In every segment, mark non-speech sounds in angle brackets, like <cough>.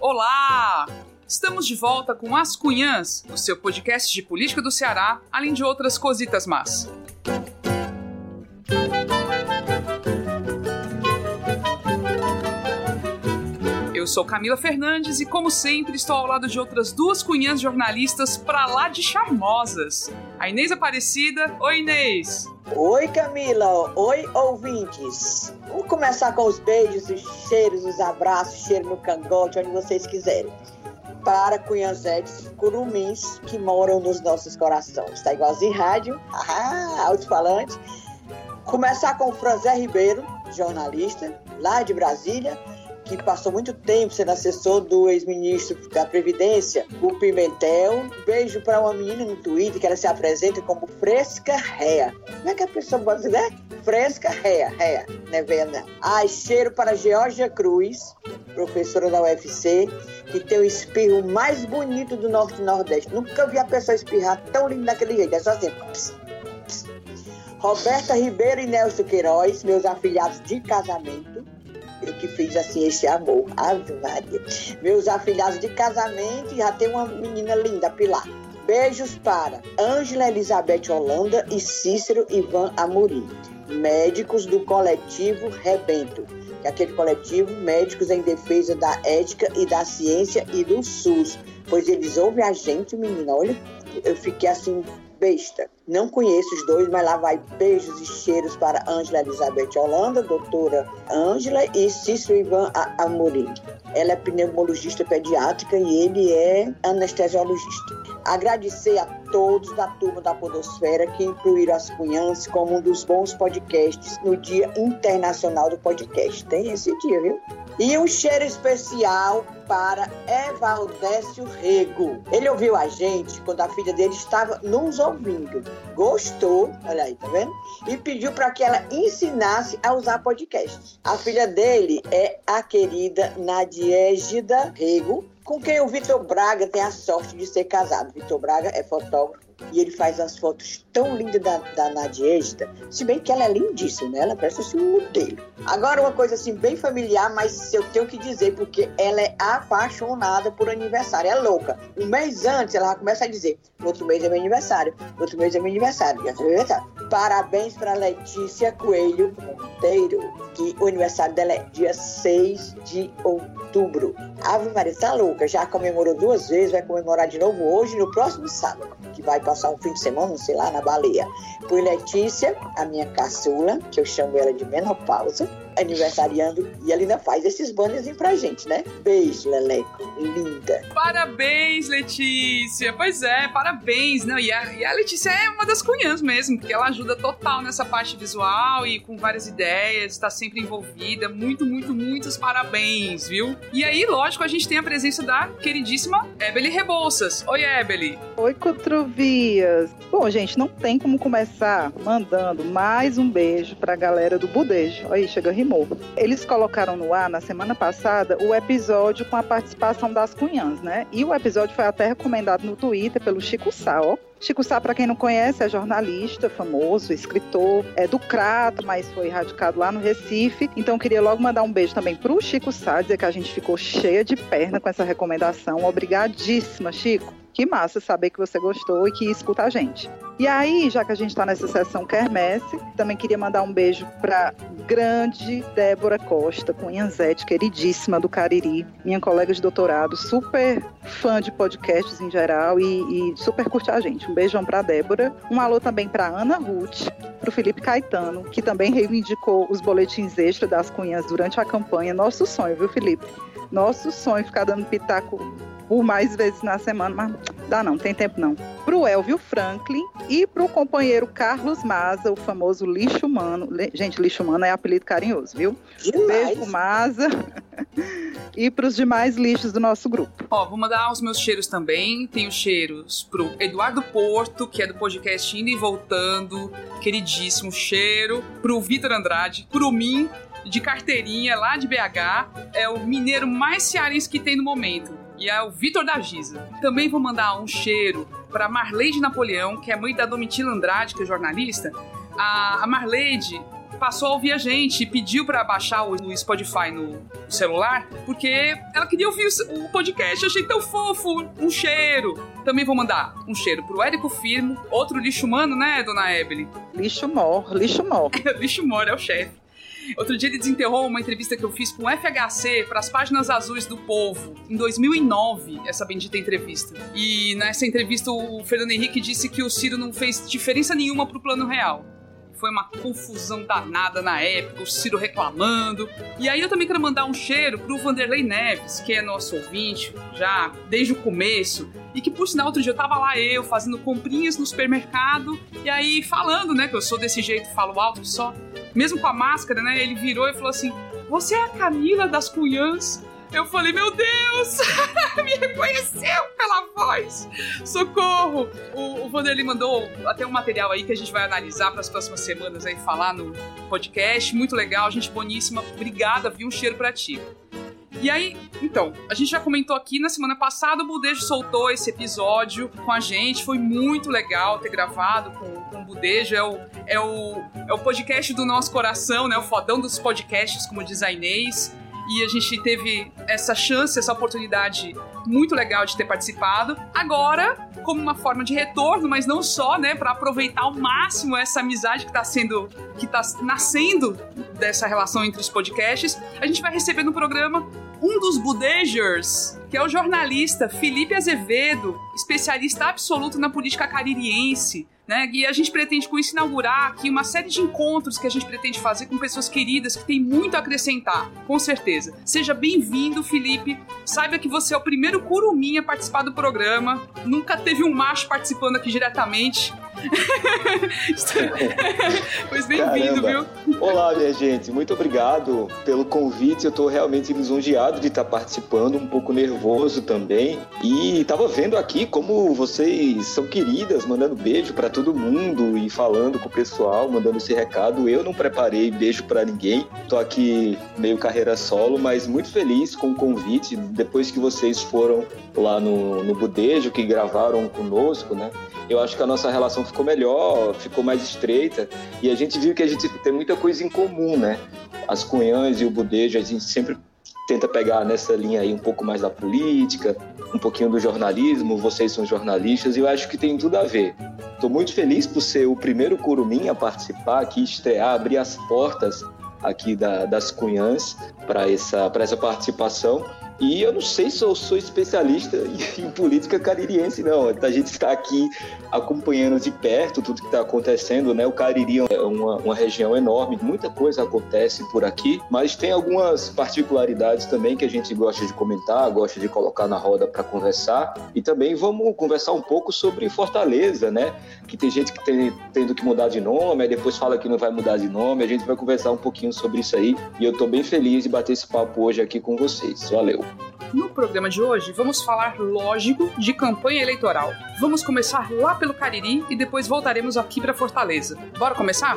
Olá! Estamos de volta com As Cunhãs, o seu podcast de política do Ceará, além de outras cositas más. Eu sou Camila Fernandes e, como sempre, estou ao lado de outras duas cunhãs jornalistas pra lá de charmosas. A Inês Aparecida. Oi, Inês! Oi, Camila. Oi, ouvintes. Vamos começar com os beijos, os cheiros, os abraços, cheiro no cangote, onde vocês quiserem. Para cunhanzetes curumins que moram nos nossos corações. Tá igualzinho rádio, ah, alto-falante. Começar com o Franzé Ribeiro, jornalista, lá de Brasília que passou muito tempo sendo assessor do ex-ministro da Previdência, o Pimentel. Beijo para uma menina no Twitter que ela se apresenta como Fresca Réa. Como é que a pessoa pode dizer? Né? Fresca Réa, Réa, não é vendo não. Ai, cheiro para Georgia Cruz, professora da UFC, que tem o espirro mais bonito do Norte e Nordeste. Nunca vi a pessoa espirrar tão lindo daquele jeito, é só assim. Pss, pss. Roberta Ribeiro e Nelson Queiroz, meus afilhados de casamento que fiz assim esse amor. Ave Maria. Meus afilhados de casamento já tem uma menina linda, Pilar. Beijos para Ângela Elizabeth Holanda e Cícero Ivan Amorim, médicos do coletivo Rebento, que é aquele coletivo Médicos em Defesa da Ética e da Ciência e do SUS, pois eles ouvem a gente, menina. Olha, eu fiquei assim besta. Não conheço os dois, mas lá vai beijos e cheiros para Ângela Elizabeth Holanda, doutora Ângela e Cícero Ivan Amorim. Ela é pneumologista pediátrica e ele é anestesiologista. Agradecer a todos da turma da Podosfera que incluíram as Cunhãs como um dos bons podcasts no Dia Internacional do Podcast. Tem esse dia, viu? E um cheiro especial para Evaldécio Rego. Ele ouviu a gente quando a filha dele estava nos ouvindo. Gostou, olha aí, tá vendo? E pediu para que ela ensinasse a usar podcast. A filha dele é a querida Nadiégida Rego, com quem o Vitor Braga tem a sorte de ser casado. Vitor Braga é fotógrafo e ele faz as fotos tão lindas da, da Nadiesta, se bem que ela é lindíssima, né? Ela parece assim um modelo. Agora uma coisa assim bem familiar, mas eu tenho que dizer porque ela é apaixonada por aniversário, é louca. Um mês antes ela começa a dizer, outro mês é meu aniversário, outro mês é meu aniversário, é meu aniversário. Parabéns para Letícia Coelho Monteiro, que o aniversário dela é dia 6 de outubro. Ave Maria, tá louca, já comemorou duas vezes, vai comemorar de novo hoje no próximo sábado, que vai passar um fim de semana, sei lá, na baleia. Por Letícia, a minha caçula, que eu chamo ela de menopausa, aniversariando e ela ainda faz esses bannerzinhos pra gente, né? Beijo, Leleco. Linda. Parabéns, Letícia. Pois é, parabéns. Não, e, a, e a Letícia é uma das cunhãs mesmo, porque ela ajuda total nessa parte visual e com várias ideias, está sempre envolvida. Muito, muito, muitos parabéns, viu? E aí, lógico, a gente tem a presença da queridíssima Ebeli Rebouças. Oi, Ebeli. Oi, Cotrovias. Bom, gente, não tem como começar mandando mais um beijo pra galera do Budejo. Aí, chega Eles colocaram no ar na semana passada o episódio com a participação das cunhãs, né? E o episódio foi até recomendado no Twitter pelo Chico Sá, ó. Chico Sá, para quem não conhece, é jornalista famoso, escritor, é do Crato, mas foi radicado lá no Recife. Então queria logo mandar um beijo também pro Chico Sá, dizer que a gente ficou cheia de perna com essa recomendação. Obrigadíssima, Chico. Que massa saber que você gostou e que escuta a gente. E aí, já que a gente está nessa sessão Kermesse, também queria mandar um beijo para grande Débora Costa, cunhanzete, queridíssima do Cariri, minha colega de doutorado, super fã de podcasts em geral e, e super curte a gente. Um beijão para Débora. Um alô também para Ana Ruth, para o Felipe Caetano, que também reivindicou os boletins extra das cunhas durante a campanha. Nosso sonho, viu, Felipe? Nosso sonho ficar dando pitaco por mais vezes na semana, mas dá não, tem tempo não. Pro Elvio Franklin e pro companheiro Carlos Maza, o famoso lixo humano. Gente, lixo humano é apelido carinhoso, viu? Demais. Beijo pro Maza. <laughs> e pros demais lixos do nosso grupo. Ó, vou mandar os meus cheiros também. Tenho cheiros pro Eduardo Porto, que é do podcast Indo e Voltando, queridíssimo cheiro. Pro Vitor Andrade, pro mim, de carteirinha lá de BH. É o mineiro mais cearense que tem no momento e é o Vitor da Giza. Também vou mandar um cheiro para Marleide Napoleão, que é mãe da Domitila Andrade, que é jornalista. A, Marleide passou a ouvir a gente e pediu para baixar o Spotify no celular, porque ela queria ouvir o podcast. Achei tão fofo. Um cheiro. Também vou mandar um cheiro pro Érico Firmo, outro lixo humano, né, dona Evelyn? Lixo mor, lixo mor. <laughs> lixo mor é o chefe. Outro dia ele desenterrou uma entrevista que eu fiz com o FHC para as páginas azuis do Povo, em 2009, essa bendita entrevista. E nessa entrevista o Fernando Henrique disse que o Ciro não fez diferença nenhuma pro plano real foi uma confusão danada na época, o Ciro reclamando. E aí eu também quero mandar um cheiro pro Vanderlei Neves, que é nosso ouvinte já desde o começo. E que por sinal outro dia eu tava lá eu fazendo comprinhas no supermercado e aí falando, né, que eu sou desse jeito, falo alto só. Mesmo com a máscara, né, ele virou e falou assim: "Você é a Camila das Cunhãs?" Eu falei, meu Deus! <laughs> Me reconheceu pela voz! Socorro! O, o Vanderlei mandou até um material aí que a gente vai analisar para as próximas semanas aí, falar no podcast. Muito legal, gente boníssima. Obrigada, viu? Um cheiro para ti. E aí, então, a gente já comentou aqui na semana passada, o Budejo soltou esse episódio com a gente. Foi muito legal ter gravado com, com o Budejo. É o, é, o, é o podcast do nosso coração, né? O fodão dos podcasts, como diz a Inês e a gente teve essa chance, essa oportunidade muito legal de ter participado. Agora, como uma forma de retorno, mas não só, né, para aproveitar ao máximo essa amizade que está sendo, que tá nascendo dessa relação entre os podcasts, a gente vai receber no programa um dos Budejers, que é o jornalista Felipe Azevedo, especialista absoluto na política caririense né? E a gente pretende com isso inaugurar aqui uma série de encontros que a gente pretende fazer com pessoas queridas que têm muito a acrescentar, com certeza. Seja bem-vindo, Felipe. Saiba que você é o primeiro curumim a participar do programa. Nunca teve um macho participando aqui diretamente. <laughs> pois bem-vindo, viu? Olá, minha gente. Muito obrigado pelo convite. Eu estou realmente lisonjeado de estar participando, um pouco nervoso também. E estava vendo aqui como vocês são queridas, mandando beijo para todo mundo e falando com o pessoal, mandando esse recado. Eu não preparei beijo para ninguém. Estou aqui meio carreira solo, mas muito feliz com o convite. Depois que vocês foram lá no, no Budejo, que gravaram conosco, né? Eu acho que a nossa relação ficou melhor, ficou mais estreita e a gente viu que a gente tem muita coisa em comum, né? As Cunhãs e o Budejo, a gente sempre tenta pegar nessa linha aí um pouco mais da política, um pouquinho do jornalismo, vocês são jornalistas e eu acho que tem tudo a ver. Estou muito feliz por ser o primeiro curumim a participar aqui, estrear, abrir as portas aqui da, das Cunhãs para essa, essa participação e eu não sei se eu sou especialista <laughs> em política caririense, não. A gente está aqui acompanhando de perto tudo que está acontecendo, né? O Cariri é uma, uma, região enorme, muita coisa acontece por aqui, mas tem algumas particularidades também que a gente gosta de comentar, gosta de colocar na roda para conversar. E também vamos conversar um pouco sobre Fortaleza, né? Que tem gente que tem tendo que mudar de nome, aí depois fala que não vai mudar de nome. A gente vai conversar um pouquinho sobre isso aí. E eu estou bem feliz de bater esse papo hoje aqui com vocês. Valeu! No programa de hoje, vamos falar, lógico, de campanha eleitoral. Vamos começar lá pelo Cariri e depois voltaremos aqui para Fortaleza. Bora começar?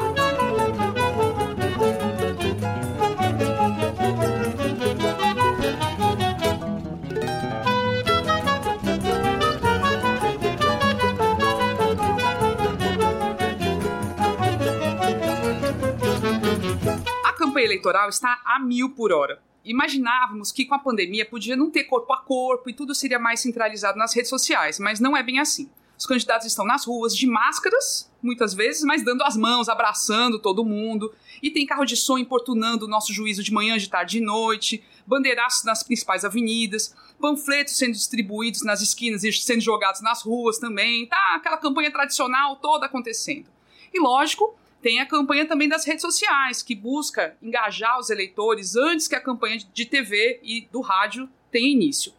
A campanha eleitoral está a mil por hora imaginávamos que com a pandemia podia não ter corpo a corpo e tudo seria mais centralizado nas redes sociais, mas não é bem assim. Os candidatos estão nas ruas de máscaras, muitas vezes, mas dando as mãos, abraçando todo mundo. E tem carro de som importunando o nosso juízo de manhã, de tarde e de noite, bandeiraços nas principais avenidas, panfletos sendo distribuídos nas esquinas e sendo jogados nas ruas também. Tá aquela campanha tradicional toda acontecendo. E lógico, tem a campanha também das redes sociais, que busca engajar os eleitores antes que a campanha de TV e do rádio tenha início.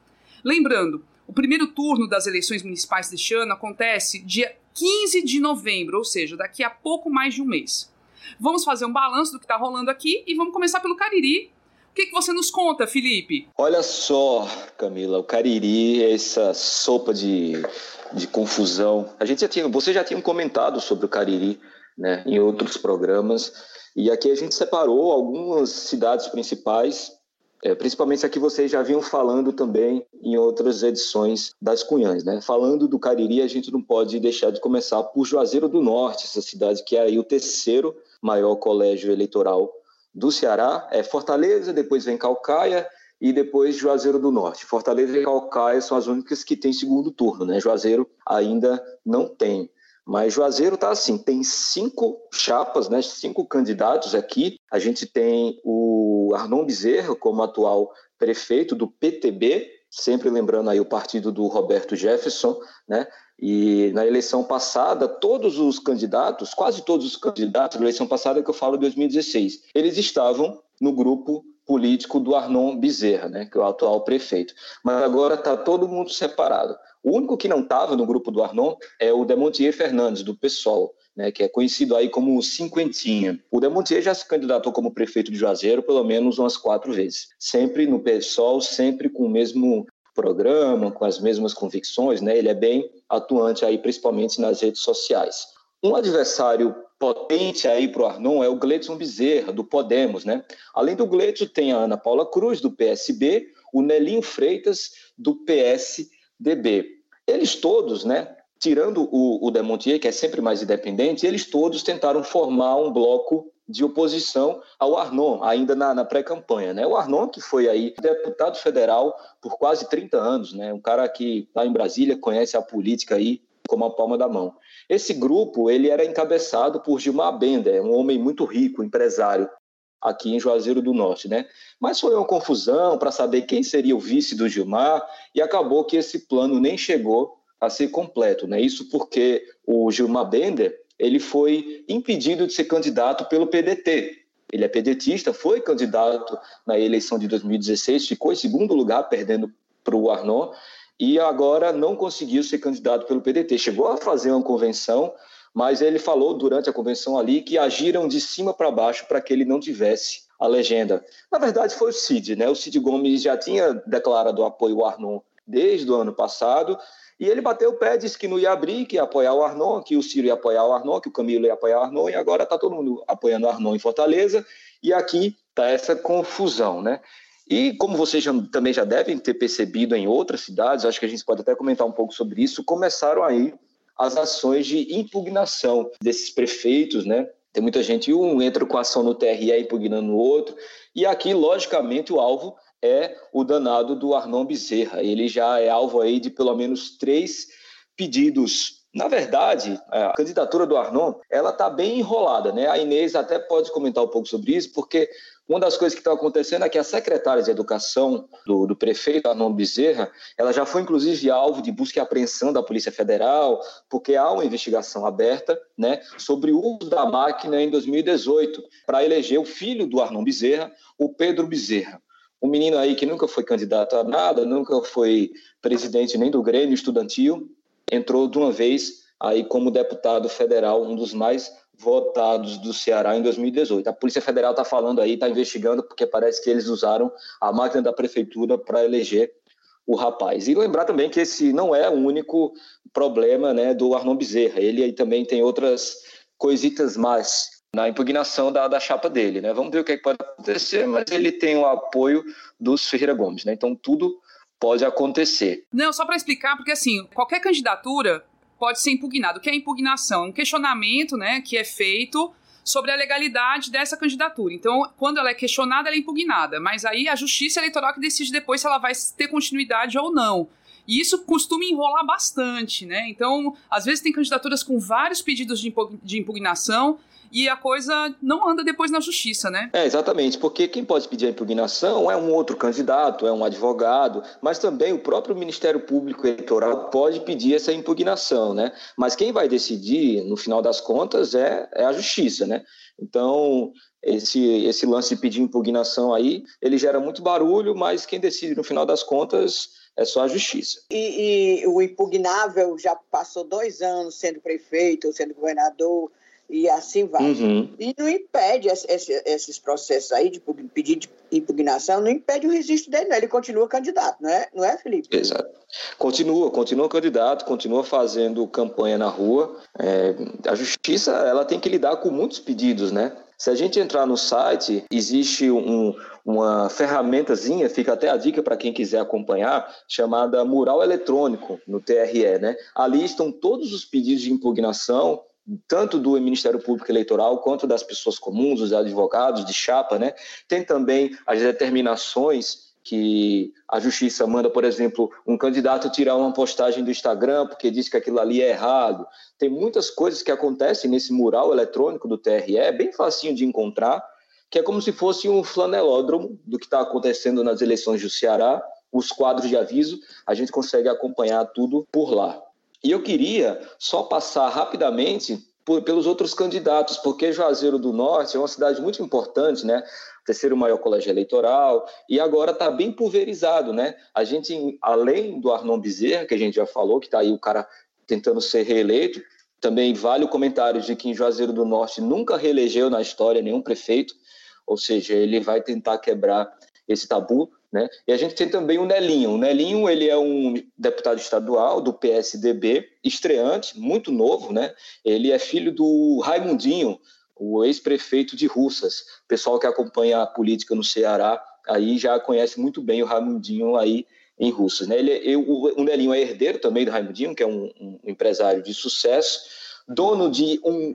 Lembrando, o primeiro turno das eleições municipais deste ano acontece dia 15 de novembro, ou seja, daqui a pouco mais de um mês. Vamos fazer um balanço do que está rolando aqui e vamos começar pelo Cariri. O que, que você nos conta, Felipe? Olha só, Camila, o Cariri é essa sopa de, de confusão. A gente já tinha, você já tinha comentado sobre o Cariri né, em outros programas. E aqui a gente separou algumas cidades principais, é, principalmente aqui vocês já vinham falando também em outras edições das Cunhãs. Né? Falando do Cariri, a gente não pode deixar de começar por Juazeiro do Norte, essa cidade que é aí o terceiro maior colégio eleitoral do Ceará. É Fortaleza, depois vem Calcaia e depois Juazeiro do Norte. Fortaleza e Calcaia são as únicas que têm segundo turno, né? Juazeiro ainda não tem. Mas Juazeiro está assim, tem cinco chapas, né, cinco candidatos aqui. A gente tem o Arnon Bezerra como atual prefeito do PTB, sempre lembrando aí o partido do Roberto Jefferson, né? E na eleição passada, todos os candidatos, quase todos os candidatos da eleição passada que eu falo de 2016, eles estavam no grupo político do Arnon Bezerra, né, que é o atual prefeito. Mas agora está todo mundo separado. O único que não estava no grupo do Arnon é o Demontier Fernandes, do PSOL, né, que é conhecido aí como Cinquentinha. O Demontier já se candidatou como prefeito de Juazeiro pelo menos umas quatro vezes. Sempre no PSOL, sempre com o mesmo programa, com as mesmas convicções, né? Ele é bem atuante aí, principalmente nas redes sociais. Um adversário potente aí para o Arnon é o Gleidson Bezerra, do Podemos, né? Além do Gleidson, tem a Ana Paula Cruz, do PSB, o Nelinho Freitas, do PSDB. Eles todos, né, tirando o, o Demontier, que é sempre mais independente, eles todos tentaram formar um bloco de oposição ao Arnon, ainda na, na pré-campanha. Né? O Arnon, que foi aí deputado federal por quase 30 anos, né? um cara que lá em Brasília conhece a política aí como a palma da mão. Esse grupo ele era encabeçado por Gilmar Bender, um homem muito rico, empresário, aqui em Juazeiro do Norte, né? Mas foi uma confusão para saber quem seria o vice do Gilmar e acabou que esse plano nem chegou a ser completo, né? Isso porque o Gilmar Bender ele foi impedido de ser candidato pelo PDT. Ele é pedetista, foi candidato na eleição de 2016, ficou em segundo lugar, perdendo para o Arnon, e agora não conseguiu ser candidato pelo PDT. Chegou a fazer uma convenção, mas ele falou durante a convenção ali que agiram de cima para baixo para que ele não tivesse a legenda. Na verdade, foi o Cid, né? O Cid Gomes já tinha declarado apoio ao Arnon desde o ano passado, e ele bateu o pé, disse que não ia abrir, que ia apoiar o Arnon, que o Ciro ia apoiar o Arnon, que o Camilo ia apoiar o Arnon, e agora está todo mundo apoiando o Arnon em Fortaleza, e aqui está essa confusão, né? E como vocês já, também já devem ter percebido em outras cidades, acho que a gente pode até comentar um pouco sobre isso, começaram aí as ações de impugnação desses prefeitos, né? Tem muita gente, um entra com ação no TRE impugnando o outro, e aqui, logicamente, o alvo é o danado do Arnon Bezerra. Ele já é alvo aí de pelo menos três pedidos. Na verdade, a candidatura do Arnon, ela está bem enrolada, né? A Inês até pode comentar um pouco sobre isso, porque uma das coisas que está acontecendo é que a secretária de Educação do, do, prefeito, Arnon Bezerra, ela já foi inclusive alvo de busca e apreensão da Polícia Federal, porque há uma investigação aberta né, sobre o uso da máquina em 2018 para eleger o filho do Arnon Bezerra, o Pedro Bezerra. Um menino aí que nunca foi candidato a nada, nunca foi presidente nem do Grêmio Estudantil, entrou de uma vez aí como deputado federal, um dos mais votados do Ceará em 2018. A Polícia Federal está falando aí, está investigando, porque parece que eles usaram a máquina da prefeitura para eleger o rapaz. E lembrar também que esse não é o único problema né, do Arnon Bezerra. Ele aí também tem outras coisitas mais na impugnação da, da chapa dele. Né? Vamos ver o que, é que pode acontecer, mas ele tem o apoio dos Ferreira Gomes. Né? Então tudo pode acontecer. Não, só para explicar, porque assim, qualquer candidatura pode ser impugnada. O que é impugnação? Um questionamento né, que é feito sobre a legalidade dessa candidatura. Então, quando ela é questionada, ela é impugnada. Mas aí a justiça eleitoral que decide depois se ela vai ter continuidade ou não. E isso costuma enrolar bastante, né? Então, às vezes tem candidaturas com vários pedidos de impugnação e a coisa não anda depois na justiça, né? É, exatamente, porque quem pode pedir a impugnação é um outro candidato, é um advogado, mas também o próprio Ministério Público Eleitoral pode pedir essa impugnação, né? Mas quem vai decidir, no final das contas, é, é a justiça, né? Então, esse, esse lance de pedir impugnação aí, ele gera muito barulho, mas quem decide, no final das contas, é só a justiça. E, e, o impugnável já passou dois anos sendo prefeito, sendo governador, e assim vai. Uhum. E não impede esse, esses processos aí de pedir de impugnação, não impede o registro dele, né? ele continua candidato, não é, não é Felipe? Exato. Continua, continua candidato, continua fazendo campanha na rua. É, a justiça ela tem que lidar com muitos pedidos, né? Se a gente entrar no site, existe um, uma ferramentazinha, fica até a dica para quem quiser acompanhar, chamada Mural Eletrônico no TRE, né? Ali estão todos os pedidos de impugnação tanto do Ministério Público Eleitoral quanto das pessoas comuns, dos advogados de chapa, né? Tem também as determinações que a justiça manda, por exemplo, um candidato tirar uma postagem do Instagram porque diz que aquilo ali é errado. Tem muitas coisas que acontecem nesse mural eletrônico do TRE, é bem facinho de encontrar, que é como se fosse um flanelódromo do que está acontecendo nas eleições do Ceará. Os quadros de aviso, a gente consegue acompanhar tudo por lá. E eu queria só passar rapidamente por, pelos outros candidatos, porque Juazeiro do Norte é uma cidade muito importante, né? terceiro maior colégio eleitoral, e agora está bem pulverizado, né? A gente, além do Arnon Bezerra, que a gente já falou, que está aí o cara tentando ser reeleito, também vale o comentário de que em Juazeiro do Norte nunca reelegeu na história nenhum prefeito, ou seja, ele vai tentar quebrar esse tabu, né? E a gente tem também o Nelinho. O Nelinho, ele é um deputado estadual do PSDB, estreante, muito novo, né? Ele é filho do Raimundinho, o ex-prefeito de Russas. O pessoal que acompanha a política no Ceará aí já conhece muito bem o Raimundinho aí em Russas. Né? Ele, eu, o Nelinho é herdeiro também do Raimundinho, que é um, um empresário de sucesso, dono de um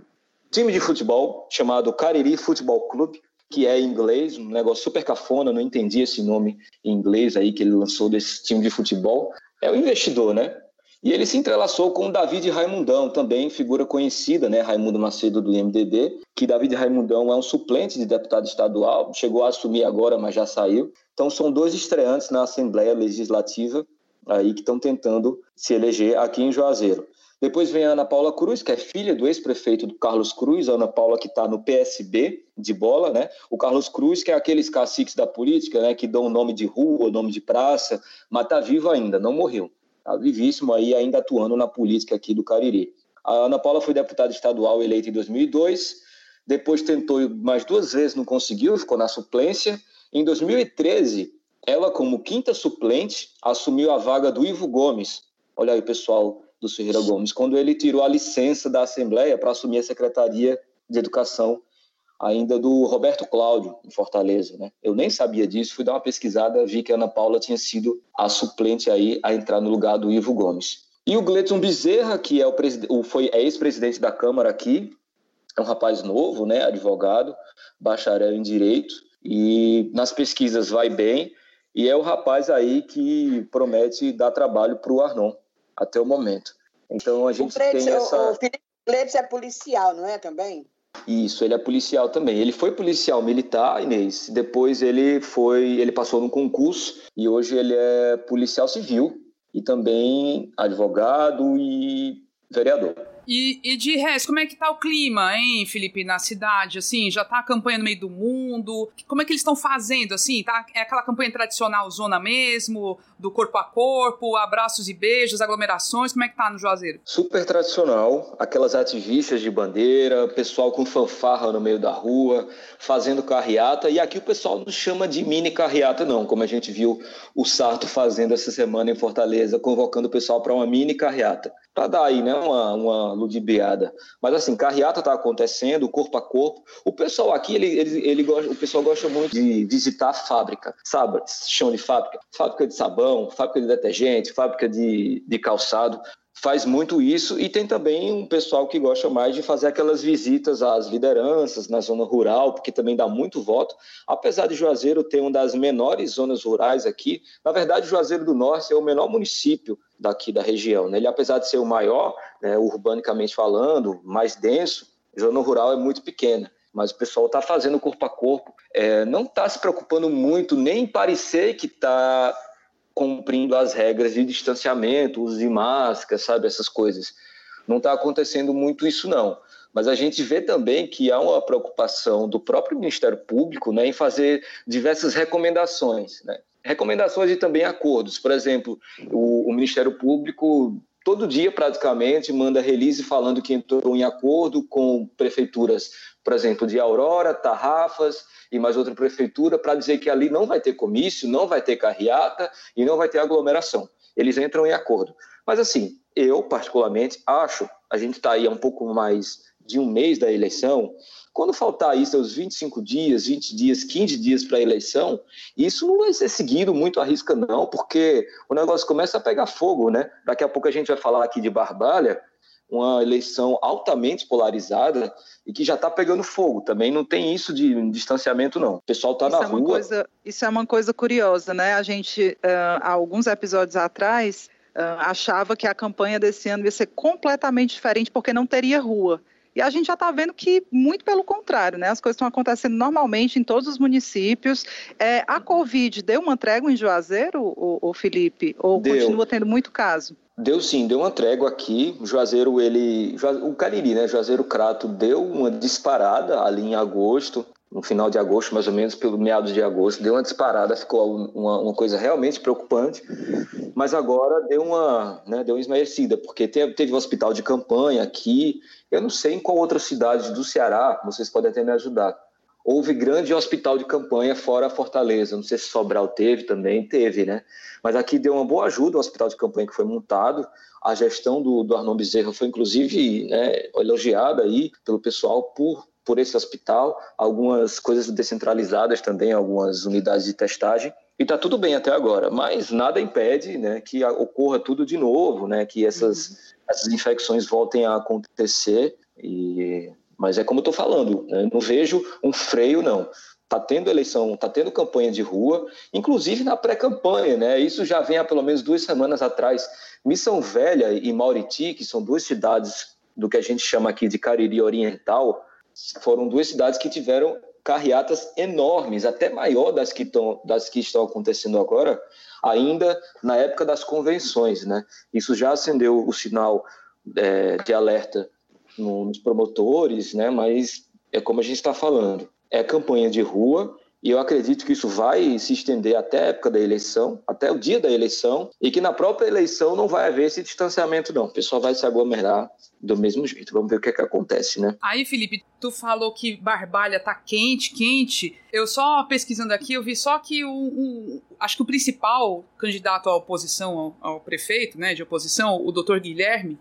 time de futebol chamado Cariri Futebol Clube, que é em inglês, um negócio super cafona, não entendi esse nome em inglês aí que ele lançou desse time de futebol. É o investidor, né? E ele se entrelaçou com o David Raimundão, também figura conhecida, né? Raimundo Macedo do IMDB, que David Raimundão é um suplente de deputado estadual, chegou a assumir agora, mas já saiu. Então são dois estreantes na Assembleia Legislativa aí que estão tentando se eleger aqui em Juazeiro. Depois vem a Ana Paula Cruz, que é filha do ex-prefeito do Carlos Cruz, a Ana Paula que está no PSB de bola, né? O Carlos Cruz, que é aqueles caciques da política, né? Que dão nome de rua, nome de praça, mas está vivo ainda, não morreu. Está vivíssimo aí, ainda atuando na política aqui do Cariri. A Ana Paula foi deputada estadual eleita em 2002, depois tentou mais duas vezes, não conseguiu, ficou na suplência. Em 2013, ela, como quinta suplente, assumiu a vaga do Ivo Gomes. Olha aí, pessoal do Ferreira Gomes, quando ele tirou a licença da Assembleia para assumir a Secretaria de Educação ainda do Roberto Cláudio, em Fortaleza. Né? Eu nem sabia disso, fui dar uma pesquisada, vi que a Ana Paula tinha sido a suplente aí a entrar no lugar do Ivo Gomes. E o Gleison Bezerra, que é o, o foi é ex-presidente da Câmara aqui, é um rapaz novo, né, advogado, bacharel em Direito, e nas pesquisas vai bem, e é o rapaz aí que promete dar trabalho para o Arnon até o momento. Então a gente Fred, tem essa. O, o Felipe é policial, não é também? Isso, ele é policial também. Ele foi policial militar, Inês. Depois ele foi, ele passou no concurso e hoje ele é policial civil e também advogado e vereador. E, e, de resto, como é que tá o clima, hein, Felipe, na cidade? Assim, já tá a campanha no meio do mundo? Como é que eles estão fazendo, assim? Tá, é aquela campanha tradicional zona mesmo, do corpo a corpo, abraços e beijos, aglomerações? Como é que tá no Juazeiro? Super tradicional, aquelas ativistas de bandeira, pessoal com fanfarra no meio da rua, fazendo carreata. E aqui o pessoal não chama de mini carreata, não, como a gente viu o Sarto fazendo essa semana em Fortaleza, convocando o pessoal para uma mini carreata para dar aí, né, uma, uma ludibriada. Mas assim, carreata está acontecendo, corpo a corpo. O pessoal aqui, ele, ele, ele gosta, o pessoal gosta muito de visitar a fábrica, sabe? Chão de fábrica, fábrica de sabão, fábrica de detergente, fábrica de, de calçado faz muito isso e tem também um pessoal que gosta mais de fazer aquelas visitas às lideranças na zona rural, porque também dá muito voto. Apesar de Juazeiro ter uma das menores zonas rurais aqui, na verdade Juazeiro do Norte é o menor município daqui da região. Né? Ele, apesar de ser o maior, né, urbanicamente falando, mais denso, zona rural é muito pequena. Mas o pessoal está fazendo corpo a corpo, é, não está se preocupando muito nem em parecer que está cumprindo as regras de distanciamento, uso de máscara, sabe, essas coisas. Não está acontecendo muito isso, não. Mas a gente vê também que há uma preocupação do próprio Ministério Público né, em fazer diversas recomendações. Né? Recomendações e também acordos. Por exemplo, o, o Ministério Público todo dia praticamente manda release falando que entrou em acordo com prefeituras, por exemplo, de Aurora, Tarrafas e mais outra prefeitura para dizer que ali não vai ter comício, não vai ter carreata e não vai ter aglomeração. Eles entram em acordo. Mas assim, eu particularmente acho, a gente está aí há um pouco mais de um mês da eleição, quando faltar isso aos 25 dias, 20 dias, 15 dias para a eleição, isso não vai ser seguido muito à risca, não, porque o negócio começa a pegar fogo, né? Daqui a pouco a gente vai falar aqui de Barbalha, uma eleição altamente polarizada e que já está pegando fogo. Também não tem isso de distanciamento, não. O pessoal está na é rua. Coisa, isso é uma coisa curiosa, né? A gente, uh, há alguns episódios atrás, uh, achava que a campanha desse ano ia ser completamente diferente porque não teria rua. E a gente já está vendo que, muito pelo contrário, né? As coisas estão acontecendo normalmente em todos os municípios. É, a Covid deu uma trégua em Juazeiro, o, o Felipe? Ou deu. continua tendo muito caso? Deu sim, deu uma trégua aqui. O Juazeiro, ele. O Cariri, né? Juazeiro Crato deu uma disparada ali em agosto no final de agosto, mais ou menos, pelo meados de agosto, deu uma disparada, ficou uma, uma coisa realmente preocupante, mas agora deu uma, né, deu uma esmaecida, porque teve, teve um hospital de campanha aqui, eu não sei em qual outra cidade do Ceará, vocês podem até me ajudar. Houve grande hospital de campanha fora Fortaleza, não sei se Sobral teve também, teve, né? Mas aqui deu uma boa ajuda o hospital de campanha que foi montado, a gestão do, do Arnon Bezerra foi inclusive né, elogiada aí pelo pessoal por por esse hospital, algumas coisas descentralizadas também, algumas unidades de testagem. E está tudo bem até agora, mas nada impede né, que ocorra tudo de novo, né, que essas, uhum. Essas infecções voltem a acontecer. E, mas é como eu estou falando, né, não vejo um freio, não. Está tendo eleição, está tendo campanha de rua, inclusive na pré-campanha, né? Isso já vem há pelo menos duas semanas atrás. Missão Velha e Mauriti, que são duas cidades do que a gente chama aqui de Cariri Oriental, foram duas cidades que tiveram carreatas enormes, até maior das que, estão, das que estão acontecendo agora, ainda na época das convenções. Né? Isso já acendeu o sinal é, de alerta nos promotores, né? mas é como a gente está falando, é campanha de rua, e eu acredito que isso vai se estender até a época da eleição, até o dia da eleição, e que na própria eleição não vai haver esse distanciamento, não. O pessoal vai se aglomerar do mesmo jeito. Vamos ver o que, é que acontece, né? Aí, Felipe, tu falou que Barbalha tá quente, quente. Eu só pesquisando aqui, eu vi só que o, o acho que o principal candidato à oposição ao, ao prefeito, né, de oposição, o doutor Guilherme,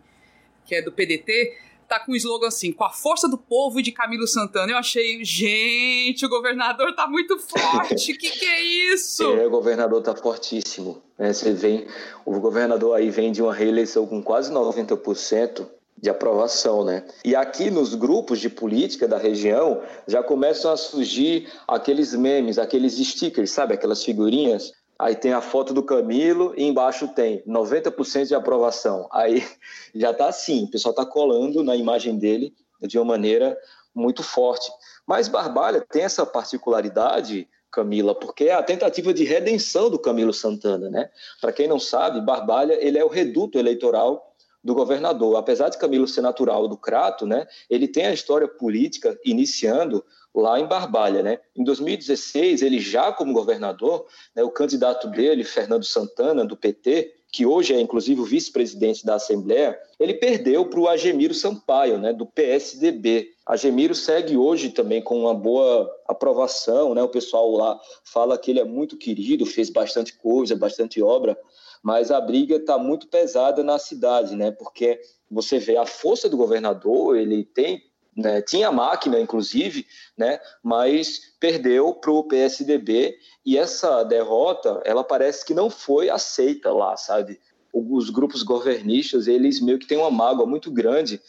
que é do PDT, tá com o slogan assim, com a força do povo e de Camilo Santana. Eu achei, gente, o governador tá muito forte, que que é isso? É, o governador tá fortíssimo. Né? Você vem, o governador aí vem de uma reeleição com quase 90% de aprovação, né? E aqui nos grupos de política da região já começam a surgir aqueles memes, aqueles stickers, sabe? Aquelas figurinhas Aí tem a foto do Camilo e embaixo tem 90% de aprovação. Aí <laughs> já está assim, o pessoal está colando na imagem dele de uma maneira muito forte. Mas Barbalha tem essa particularidade, Camila, porque é a tentativa de redenção do Camilo Santana, né? Para quem não sabe, Barbalha ele é o reduto eleitoral do governador. Apesar de Camilo ser natural do Crato, né? Ele tem a história política iniciando lá em Barbalha. Né? Em 2016, ele já como governador, né, o candidato dele, Fernando Santana, do PT, que hoje é inclusive o vice-presidente da Assembleia, ele perdeu para o Agemiro Sampaio, né, do PSDB. Agemiro segue hoje também com uma boa aprovação, né? o pessoal lá fala que ele é muito querido, fez bastante coisa, bastante obra, mas a briga está muito pesada na cidade, né? porque você vê a força do governador, ele tem né? Tinha máquina, inclusive, né? mas perdeu para o PSDB e essa derrota, ela parece que não foi aceita lá, sabe? Os grupos governistas, eles meio que têm uma mágoa muito grande,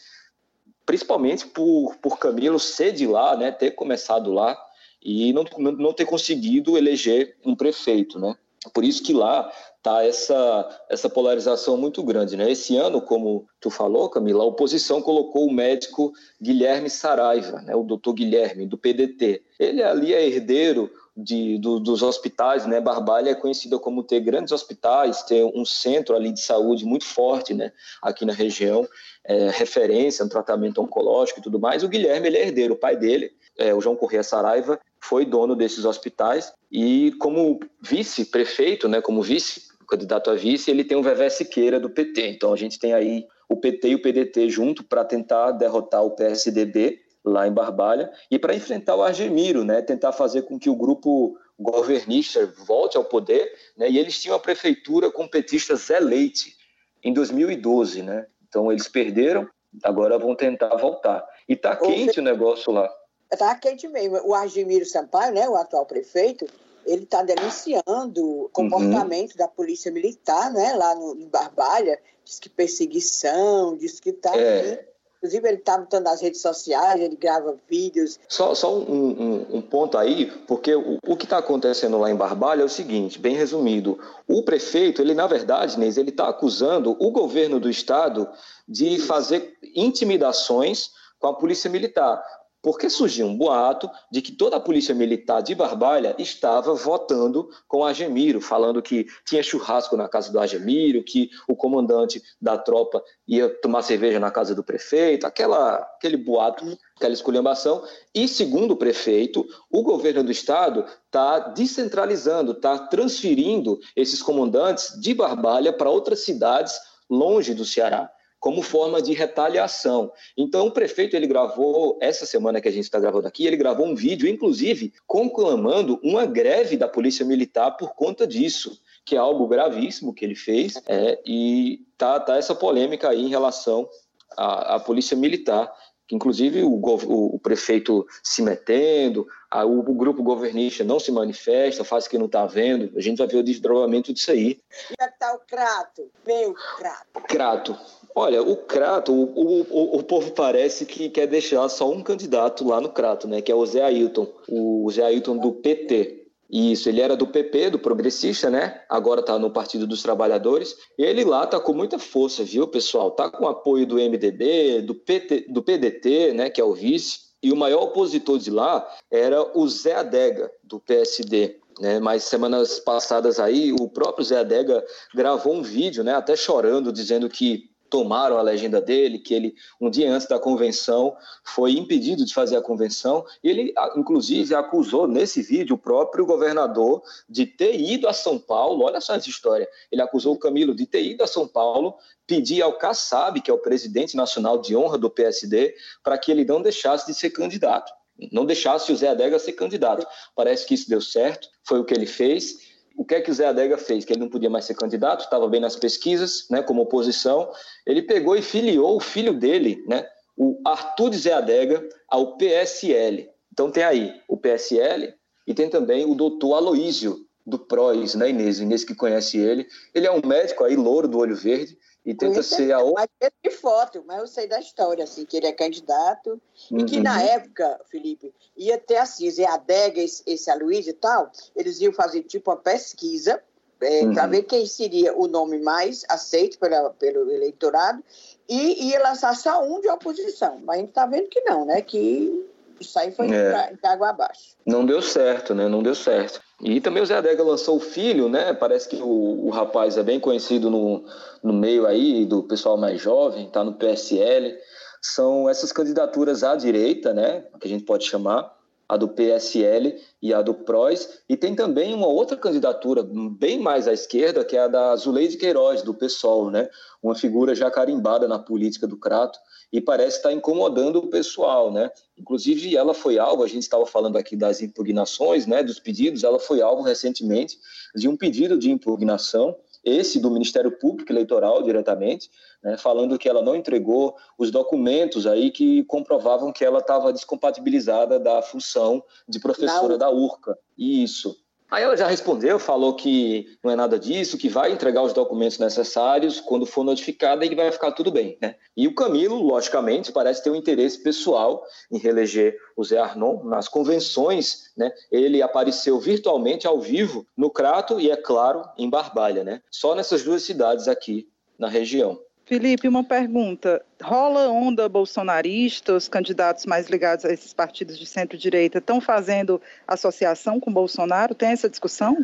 principalmente por, por Camilo ser de lá, né? ter começado lá e não, não ter conseguido eleger um prefeito, né? Por isso que lá tá essa, essa polarização muito grande. Né? Esse ano, como tu falou, Camila, a oposição colocou o médico Guilherme Saraiva, né? o doutor Guilherme, do PDT. Ele ali é herdeiro de, do, dos hospitais, né? Barbalha é conhecida como ter grandes hospitais, ter um centro ali de saúde muito forte, né? Aqui na região, é, referência no tratamento oncológico e tudo mais. O Guilherme ele é herdeiro, o pai dele, é, o João Corrêa Saraiva, foi dono desses hospitais e como vice-prefeito, né? Como vice candidato a vice, ele tem o Vevé Siqueira do PT. Então a gente tem aí o PT e o PDT junto para tentar derrotar o PSDB lá em Barbalha e para enfrentar o Argemiro, né? Tentar fazer com que o grupo governista volte ao poder, né? E eles tinham a prefeitura com o petista Zé Leite em 2012, né? Então eles perderam, agora vão tentar voltar. E tá quente o negócio lá. Tá quente mesmo. O Argemiro Sampaio, né, o atual prefeito, ele está denunciando o comportamento uhum. da polícia militar, né, lá no, em Barbalha, diz que perseguição, diz que está é. Inclusive, ele está botando nas redes sociais, ele grava vídeos. Só, só um, um, um ponto aí, porque o, o que está acontecendo lá em Barbalha é o seguinte, bem resumido. O prefeito, ele na verdade, Inês, ele está acusando o governo do estado de fazer intimidações com a polícia militar porque surgiu um boato de que toda a polícia militar de Barbalha estava votando com Agemiro, falando que tinha churrasco na casa do Agemiro, que o comandante da tropa ia tomar cerveja na casa do prefeito, aquela, aquele boato, aquela esculhambação. E, segundo o prefeito, o governo do estado está descentralizando, está transferindo esses comandantes de Barbalha para outras cidades longe do Ceará como forma de retaliação. Então, o prefeito ele gravou essa semana que a gente está gravando aqui, ele gravou um vídeo, inclusive conclamando uma greve da polícia militar por conta disso, que é algo gravíssimo que ele fez, é, e tá, tá essa polêmica aí em relação à, à polícia militar que inclusive o, o, o, prefeito se metendo, a, o, o, grupo governista não se manifesta, faz que não está vendo, a gente vai ver o desdobramento disso aí. E está o Crato? O Crato. Crato. Olha, o Crato, o, o, o, povo parece que quer deixar só um candidato lá no Crato, né? Que é o Zé Ailton, o Zé Ailton do PT. Isso, ele era do PP, do Progressista, né? Agora está no Partido dos Trabalhadores. Ele lá tá com muita força, viu, pessoal? Tá com apoio do MDB, do, PT, do PDT, né? Que é o vice. E o maior opositor de lá era o Zé Adega, do PSD. Né, mas semanas passadas aí, o próprio Zé Adega gravou um vídeo, né, até chorando, dizendo que tomaram a legenda dele, que ele, um dia antes da convenção, foi impedido de fazer a convenção, e ele, inclusive, acusou nesse vídeo o próprio governador de ter ido a São Paulo, olha só essa história, ele acusou o Camilo de ter ido a São Paulo, pedir ao Kassab, que é o presidente nacional de honra do PSD, para que ele não deixasse de ser candidato, não deixasse o Zé Adega ser candidato. Parece que isso deu certo, foi o que ele fez, o que é que o Zé Adega fez? Que ele não podia mais ser candidato, estava bem nas pesquisas, né, como oposição. Ele pegou e filiou o filho dele, né, o Arthur de Zé Adega, ao PSL. Então tem aí o PSL e tem também o doutor Aloísio, do PROS, né, Inês? Inês que conhece ele. Ele é um médico aí, louro do olho verde, e tenta ser a outra. Mas de foto, mas eu sei da história, assim, que ele é candidato, uhum. e que na uhum. época, Felipe, ia ter assim, Zé Adega, esse, esse Aloysio e tal, eles iam fazer tipo uma pesquisa é, uhum. para ver quem seria o nome mais aceito pela, pelo eleitorado e ia lançar só um de oposição. Mas a gente está vendo que não, né? Que isso aí foi é. de água abaixo. Não deu certo, né? Não deu certo. E também o Zé Adega lançou o filho, né? Parece que o, o rapaz é bem conhecido no, no meio aí do pessoal mais jovem, está no PSL. São essas candidaturas à direita, né? Que a gente pode chamar, a do PSL e a do PROS. E tem também uma outra candidatura bem mais à esquerda, que é a da Zuleide Queiroz, do PSOL, né? Uma figura já carimbada na política do Crato e parece estar incomodando o pessoal, né? Inclusive, ela foi alvo, a gente estava falando aqui das impugnações, né, dos pedidos, ela foi alvo recentemente de um pedido de impugnação, esse do Ministério Público Eleitoral diretamente, né, falando que ela não entregou os documentos aí que comprovavam que ela estava descompatibilizada da função de professora não. da URCA. Isso. Aí ela já respondeu, falou que não é nada disso, que vai entregar os documentos necessários quando for notificada e que vai ficar tudo bem. Né? E o Camilo, logicamente, parece ter um interesse pessoal em reeleger o Zé Arnon nas convenções. Né? Ele apareceu virtualmente ao vivo no Crato e, é claro, em Barbalha. Né? Só nessas duas cidades aqui na região. Felipe, uma pergunta. Rola onda bolsonarista? Os candidatos mais ligados a esses partidos de centro-direita estão fazendo associação com Bolsonaro? Tem essa discussão?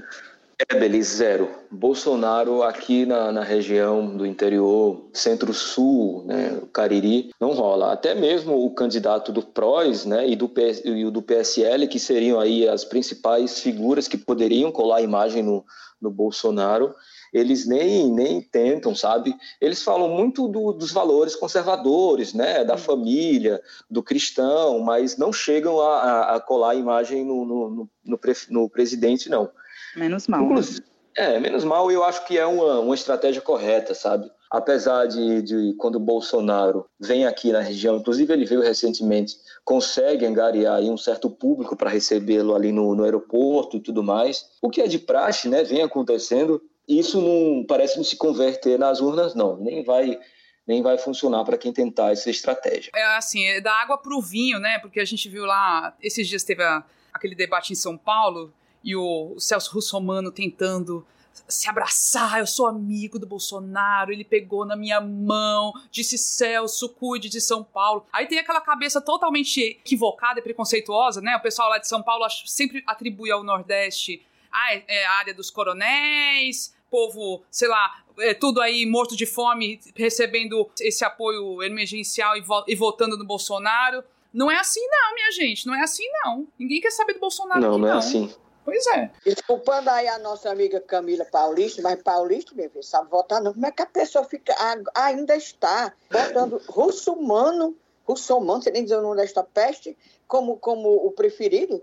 É, Belize, zero. Bolsonaro aqui na, na região do interior, centro-sul, né, Cariri, não rola. Até mesmo o candidato do PROS né, e, do PS, e o do PSL, que seriam aí as principais figuras que poderiam colar a imagem no, no Bolsonaro, eles nem, nem tentam, sabe? Eles falam muito do, dos valores conservadores, né? Da família, do cristão, mas não chegam a, a colar a imagem no, no, no, no, presidente, não. Menos mal. Inclusive, É, menos mal, eu acho que é uma, uma estratégia correta, sabe? Apesar de, de quando o Bolsonaro vem aqui na região, inclusive ele veio recentemente, consegue angariar um certo público para recebê-lo ali no, no aeroporto e tudo mais. O que é de praxe, né? Vem acontecendo. Isso não parece não se converter nas urnas, não. Nem vai nem vai funcionar para quem tentar essa estratégia. É assim, é da água para o vinho, né? Porque a gente viu lá, esses dias teve a, aquele debate em São Paulo e o, o Celso Russomano tentando se abraçar, eu sou amigo do Bolsonaro, ele pegou na minha mão, disse Celso, cuide de São Paulo. Aí tem aquela cabeça totalmente equivocada e preconceituosa, né? O pessoal lá de São Paulo sempre atribui ao Nordeste ah, é a área dos coronéis, povo, sei lá, é, tudo aí morto de fome, recebendo esse apoio emergencial e, vo e votando no Bolsonaro. Não é assim, não, minha gente. Não é assim, não. Ninguém quer saber do Bolsonaro. Não, aqui, não é assim. Pois é. Desculpando aí a nossa amiga Camila Paulista, mas Paulista, meu filho, sabe votar não. Como é que a pessoa fica, ainda está votando russomano, russomano, você nem dizer o nome desta peste, como, como o preferido?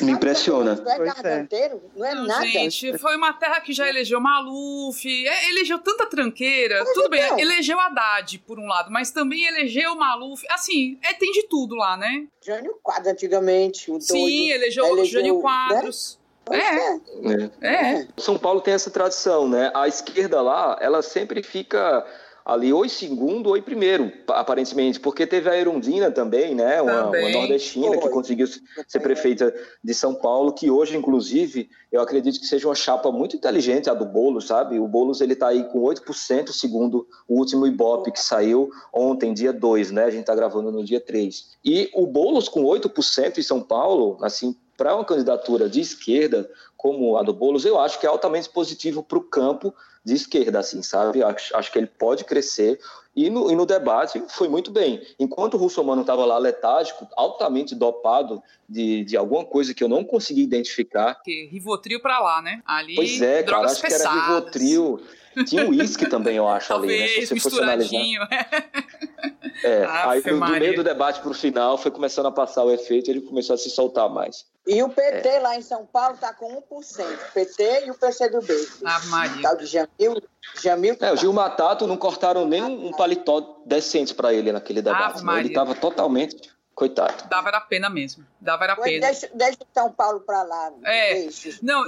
Me impressiona. Não é garganteiro, não é não, nada. Gente, foi uma terra que já elegeu Maluf, é, elegeu tanta tranqueira. Mas tudo bem, elegeu Haddad, por um lado, mas também elegeu Maluf. Assim, é, tem de tudo lá, né? Jânio Quadros, antigamente. O Sim, elegeu, elegeu Jânio né? Quadros. Né? É. é. é. São Paulo tem essa tradição, né? A esquerda lá, ela sempre fica ali ou em segundo ou em primeiro, aparentemente, porque teve a Erundina também, né, uma, também. uma nordestina Foi. que conseguiu ser prefeita de São Paulo, que hoje, inclusive, eu acredito que seja uma chapa muito inteligente, a do Boulos, sabe? O Boulos, ele tá aí com 8%, segundo o último Ibope que saiu ontem, dia 2, né, a gente tá gravando no dia 3. E o Boulos com 8% em São Paulo, assim, para uma candidatura de esquerda como a do Boulos, eu acho que é altamente positivo para o campo de esquerda, assim, sabe? Acho, acho que ele pode crescer. E no, e no debate foi muito bem. Enquanto o Russomano estava lá letárgico, altamente dopado de, de alguma coisa que eu não consegui identificar. Que Rivotril para lá, né? Ali, pois é, cara, acho pesadas. que era Rivotril. Tinha o uísque <laughs> também, eu acho, Talvez, ali, né? Se você <laughs> É, aí do, do meio do debate para o final foi começando a passar o efeito, ele começou a se soltar mais. E o PT é. lá em São Paulo está com 1%. PT e o PCdoB. Ah, Maria. Tal de Jamil. Jamil é, o Gil Matato não cortaram nem um paletó decente para ele naquele debate. Né? Ele estava totalmente. Coitado. Dava era pena mesmo. Dava era pena. Deixa, deixa São Paulo para lá. É. Deixa. Não,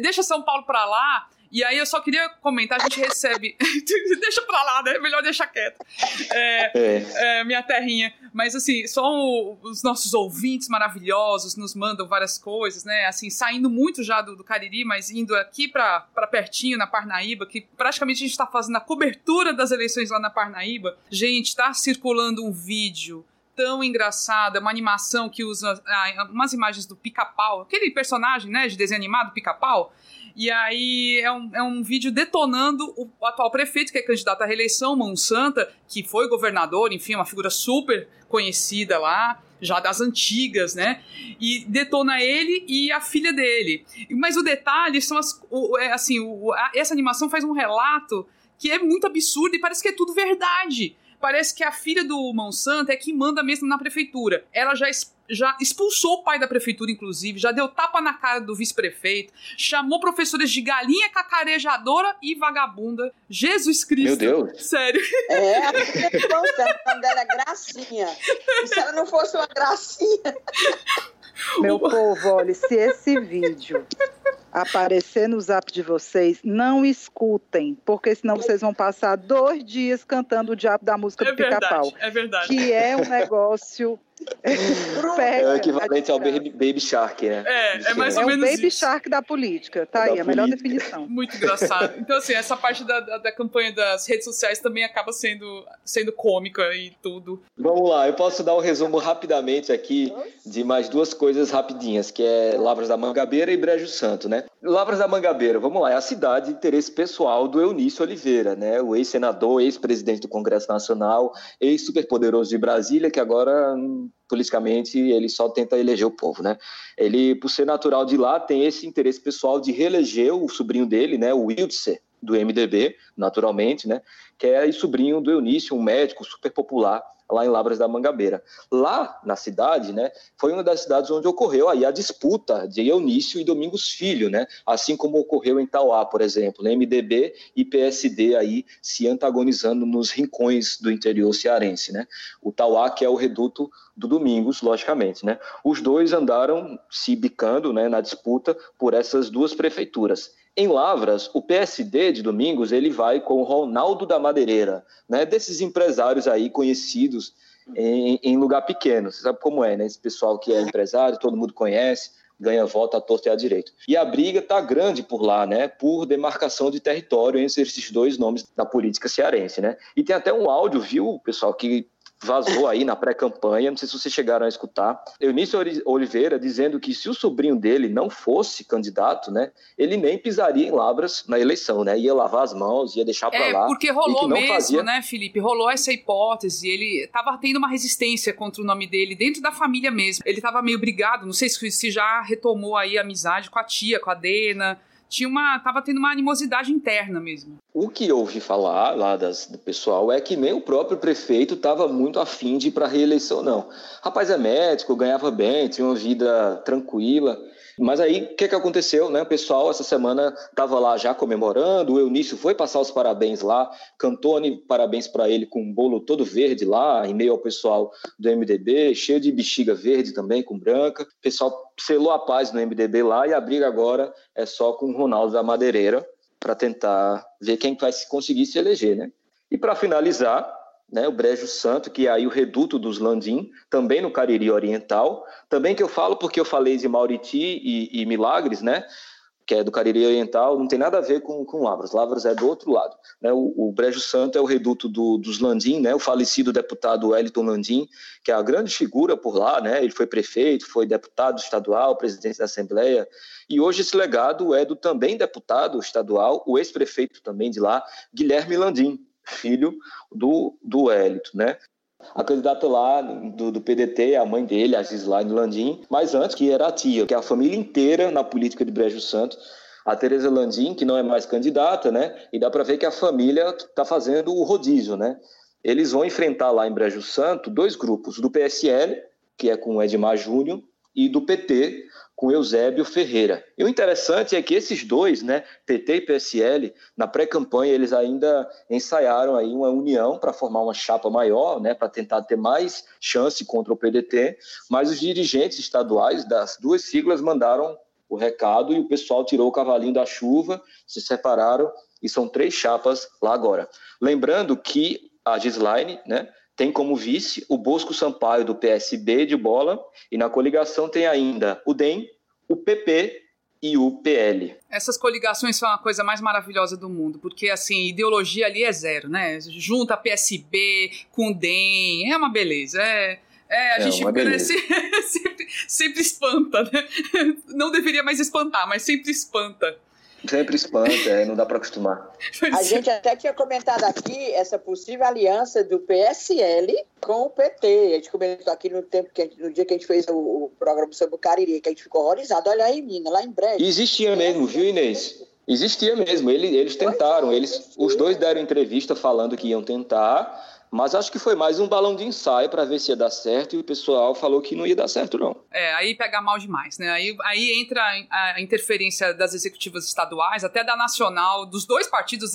deixa São Paulo para lá e aí eu só queria comentar, a gente recebe. <laughs> Deixa pra lá, né? Melhor deixar quieto. É, é. É, minha terrinha. Mas assim, só o, os nossos ouvintes maravilhosos nos mandam várias coisas, né? Assim, saindo muito já do, do Cariri, mas indo aqui pra, pra pertinho, na Parnaíba, que praticamente a gente tá fazendo a cobertura das eleições lá na Parnaíba. Gente, tá circulando um vídeo tão engraçada, uma animação que usa ah, umas imagens do pica-pau, aquele personagem, né, de desenho animado, pica-pau, e aí é um, é um vídeo detonando o atual prefeito, que é candidato à reeleição, Monsanta, que foi governador, enfim, uma figura super conhecida lá, já das antigas, né? E detona ele e a filha dele. Mas o detalhe são as. O, é, assim, o, a, essa animação faz um relato que é muito absurdo e parece que é tudo verdade parece que a filha do Monsanto é que manda mesmo na prefeitura. Ela já, já expulsou o pai da prefeitura, inclusive, já deu tapa na cara do vice-prefeito, chamou professores de galinha cacarejadora e vagabunda. Jesus Cristo. Meu Deus. Sério. É, a quando era gracinha. E se ela não fosse uma gracinha? Meu povo, olha, se esse vídeo aparecer no zap de vocês, não escutem, porque senão vocês vão passar dois dias cantando o diabo da música é do pica-pau. É verdade. Que é um negócio é o equivalente ao Baby Shark, né? É, é mais ou é menos. É o Baby isso. Shark da política, tá da aí, a melhor definição. <laughs> Muito engraçado. Então, assim, essa parte da, da, da, campanha das redes sociais também acaba sendo, sendo cômica e tudo. Vamos lá, eu posso dar um resumo rapidamente aqui de mais duas coisas rapidinhas, que é Lavras da Mangabeira e Brejo Santo, né? Lavras da Mangabeira, vamos lá, é a cidade de interesse pessoal do Eunício Oliveira, né? O ex-senador, ex-presidente do Congresso Nacional, ex-superpoderoso de Brasília, que agora politicamente ele só tenta eleger o povo, né? Ele, por ser natural de lá, tem esse interesse pessoal de reeleger o sobrinho dele, né, o Wildser, do MDB, naturalmente, né, que é sobrinho do Eunício, um médico super popular lá em Lavras da Mangabeira. Lá na cidade, né, foi uma das cidades onde ocorreu aí a disputa de Eunício e Domingos Filho, né, assim como ocorreu em Tauá, por exemplo, MDB e PSD aí se antagonizando nos rincões do interior cearense, né? O Tauá que é o reduto do Domingos, logicamente, né? Os dois andaram se bicando, né, na disputa por essas duas prefeituras. Em Lavras, o PSD de Domingos ele vai com o Ronaldo da Madeireira, né? Desses empresários aí conhecidos em, em lugar pequeno. Você sabe como é, né? Esse pessoal que é empresário, todo mundo conhece, ganha voto à torta e à direita. E a briga está grande por lá, né? Por demarcação de território entre esses dois nomes da política cearense, né? E tem até um áudio, viu, pessoal, que vazou aí na pré-campanha, não sei se vocês chegaram a escutar, Eunício Oliveira dizendo que se o sobrinho dele não fosse candidato, né, ele nem pisaria em Labras na eleição, né, ia lavar as mãos, ia deixar para é, lá. É, porque rolou mesmo, fazia... né, Felipe, rolou essa hipótese, ele estava tendo uma resistência contra o nome dele dentro da família mesmo, ele estava meio brigado, não sei se já retomou aí a amizade com a tia, com a Dena, tinha uma. tava tendo uma animosidade interna mesmo. O que eu ouvi falar lá das, do pessoal é que nem o próprio prefeito estava muito afim de ir para reeleição, não. Rapaz é médico, ganhava bem, tinha uma vida tranquila. Mas aí, o que, que aconteceu? Né? O pessoal, essa semana, estava lá já comemorando, o Eunício foi passar os parabéns lá, cantou parabéns para ele com um bolo todo verde lá, em meio ao pessoal do MDB, cheio de bexiga verde também, com branca. O pessoal selou a paz no MDB lá e a briga agora é só com o Ronaldo da Madeireira para tentar ver quem vai conseguir se eleger, né? E para finalizar, né, o Brejo Santo, que é aí o reduto dos Landim, também no Cariri Oriental, também que eu falo porque eu falei de Mauriti e, e Milagres, né, que é do Cariri Oriental, não tem nada a ver com, com Lavras, Lavras é do outro lado. Né, o, o Brejo Santo é o reduto do, dos Landim, né, o falecido deputado Wellington Landim, que é a grande figura por lá, né, ele foi prefeito, foi deputado estadual, presidente da Assembleia, e hoje esse legado é do também deputado estadual, o ex-prefeito também de lá, Guilherme Landim, filho do, do Hélito, né? A candidata lá do, do PDT, a mãe dele, a Gislaine Landim, mas antes que era a tia, que é a família inteira na política de Brejo Santo, a Tereza Landim, que não é mais candidata, né? E dá para ver que a família está fazendo o rodízio, né? Eles vão enfrentar lá em Brejo Santo dois grupos, do PSL, que é com o Edmar Júnior, e do PT, com Eusébio Ferreira. E o interessante é que esses dois, né, PT e PSL, na pré-campanha eles ainda ensaiaram aí uma união para formar uma chapa maior, né, para tentar ter mais chance contra o PDT, mas os dirigentes estaduais das duas siglas mandaram o recado e o pessoal tirou o cavalinho da chuva, se separaram e são três chapas lá agora. Lembrando que a Gislaine, né, tem como vice o Bosco Sampaio do PSB de bola e na coligação tem ainda o DEM, o PP e o PL. Essas coligações são a coisa mais maravilhosa do mundo, porque assim, ideologia ali é zero, né? Junta PSB com DEM, é uma beleza, é é, a é gente <laughs> sempre, sempre espanta, né? Não deveria mais espantar, mas sempre espanta. Sempre espanta, é, não dá para acostumar. <laughs> A gente até tinha comentado aqui essa possível aliança do PSL com o PT. A gente comentou aqui no tempo que no dia que a gente fez o, o programa sobre o Cariri, que a gente ficou horrorizado. Olha aí, menina, lá em breve. Existia mesmo, viu, Inês? Existia mesmo. Eles, eles tentaram. Eles, os dois deram entrevista falando que iam tentar mas acho que foi mais um balão de ensaio para ver se ia dar certo e o pessoal falou que não ia dar certo, não. É, aí pega mal demais, né? Aí, aí entra a interferência das executivas estaduais, até da nacional, dos dois partidos.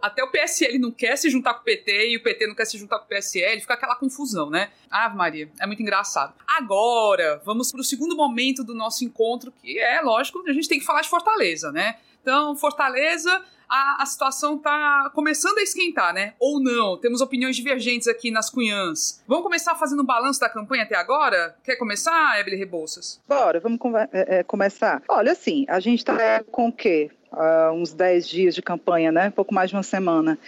Até o PSL não quer se juntar com o PT e o PT não quer se juntar com o PSL, fica aquela confusão, né? Ave Maria, é muito engraçado. Agora, vamos para o segundo momento do nosso encontro, que é, lógico, a gente tem que falar de Fortaleza, né? Então, Fortaleza a, a situação tá começando a esquentar, né? Ou não. Temos opiniões divergentes aqui nas cunhãs. Vamos começar fazendo um balanço da campanha até agora? Quer começar, Evelyn Rebouças? Bora, vamos é, é, começar. Olha, assim, a gente tá com o quê? Uh, uns 10 dias de campanha, né? Pouco mais de uma semana.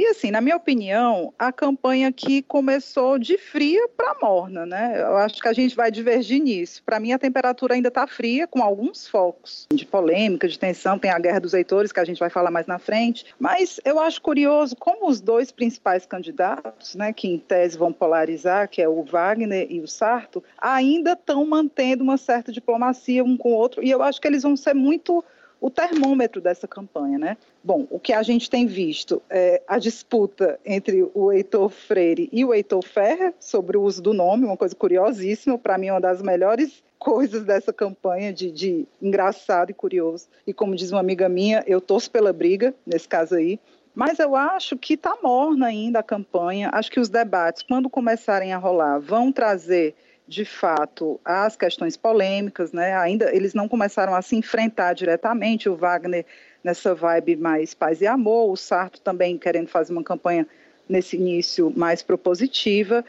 E assim, na minha opinião, a campanha aqui começou de fria para morna, né? Eu acho que a gente vai divergir nisso. Para mim, a temperatura ainda está fria, com alguns focos de polêmica, de tensão. Tem a guerra dos eleitores, que a gente vai falar mais na frente. Mas eu acho curioso como os dois principais candidatos, né, que em tese vão polarizar, que é o Wagner e o Sarto, ainda estão mantendo uma certa diplomacia um com o outro. E eu acho que eles vão ser muito o termômetro dessa campanha, né? Bom, o que a gente tem visto é a disputa entre o Heitor Freire e o Heitor Ferrer sobre o uso do nome, uma coisa curiosíssima, para mim uma das melhores coisas dessa campanha de, de engraçado e curioso. E como diz uma amiga minha, eu torço pela briga, nesse caso aí, mas eu acho que está morna ainda a campanha. Acho que os debates, quando começarem a rolar, vão trazer de fato as questões polêmicas, né? Ainda eles não começaram a se enfrentar diretamente. O Wagner nessa vibe mais paz e amor, o Sarto também querendo fazer uma campanha nesse início mais propositiva.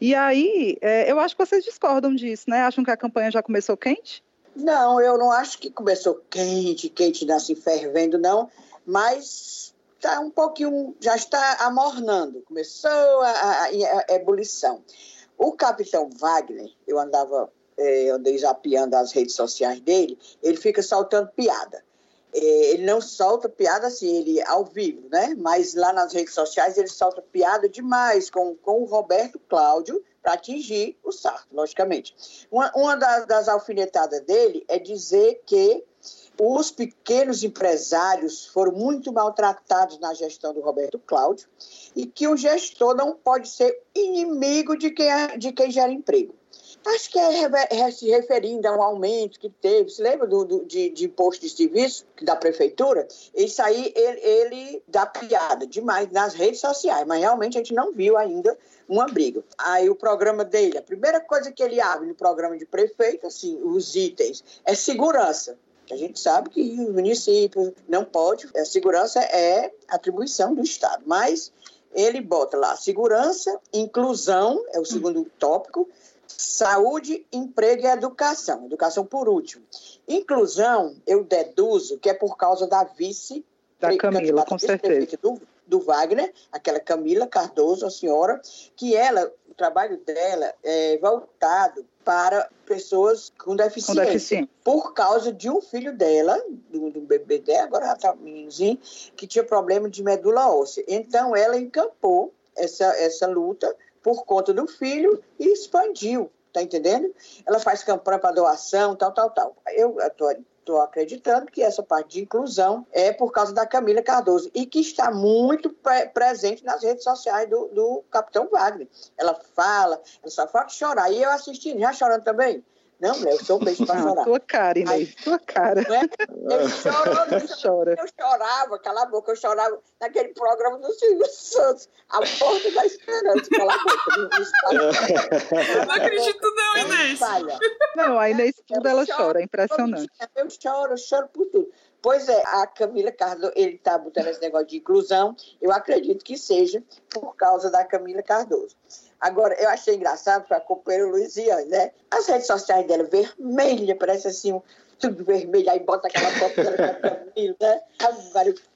E aí, é, eu acho que vocês discordam disso, né? Acham que a campanha já começou quente? Não, eu não acho que começou quente, quente, nasce fervendo, não. Mas está um pouquinho, já está amornando. Começou a, a, a ebulição. O capitão Wagner, eu andava, é, andei zapeando as redes sociais dele, ele fica soltando piada. É, ele não solta piada assim, ele ao vivo, né? Mas lá nas redes sociais ele solta piada demais com, com o Roberto Cláudio para atingir o Sarto, logicamente. Uma, uma das, das alfinetadas dele é dizer que os pequenos empresários foram muito maltratados na gestão do Roberto Cláudio e que o gestor não pode ser inimigo de quem, é, de quem gera emprego. Acho que é se referindo a um aumento que teve. Se lembra do, do de, de, imposto de serviço da prefeitura? Isso aí ele, ele dá piada demais nas redes sociais, mas realmente a gente não viu ainda uma briga. Aí o programa dele, a primeira coisa que ele abre no programa de prefeito, assim, os itens, é segurança. A gente sabe que o município não pode, a segurança é atribuição do Estado, mas ele bota lá segurança, inclusão, é o segundo tópico, Saúde, emprego e educação. Educação por último. Inclusão, eu deduzo que é por causa da vice da Camila, com certeza. Do, do Wagner, aquela Camila Cardoso, a senhora, que ela, o trabalho dela é voltado para pessoas com deficiência, com deficiência. por causa de um filho dela, do, do bebê dela, agora já está meninozinho, que tinha problema de medula óssea. Então, ela encampou essa, essa luta por conta do filho e expandiu, tá entendendo? Ela faz campanha para doação, tal, tal, tal. Eu estou acreditando que essa parte de inclusão é por causa da Camila Cardoso e que está muito pre presente nas redes sociais do, do Capitão Wagner. Ela fala, ela só fala chorar. E eu assistindo, já chorando também. Não, mulher, eu sou um beijo pra chorar. tua cara, Inês, tua cara. É? <laughs> Eu, eu chorava, cala a boca, eu chorava naquele programa do Silvio Santos, A Porta da Esperança, cala a boca. Eu não acredito não, Inês. Não, a Inês tudo ela chora, é impressionante. Eu choro, eu choro por tudo. Pois é, a Camila Cardoso, ele está botando esse negócio de inclusão, eu acredito que seja por causa da Camila Cardoso. Agora, eu achei engraçado para a companheira Luiziane, né? As redes sociais dela vermelha, parece assim, tudo vermelho, aí bota aquela foto dela Camila, né?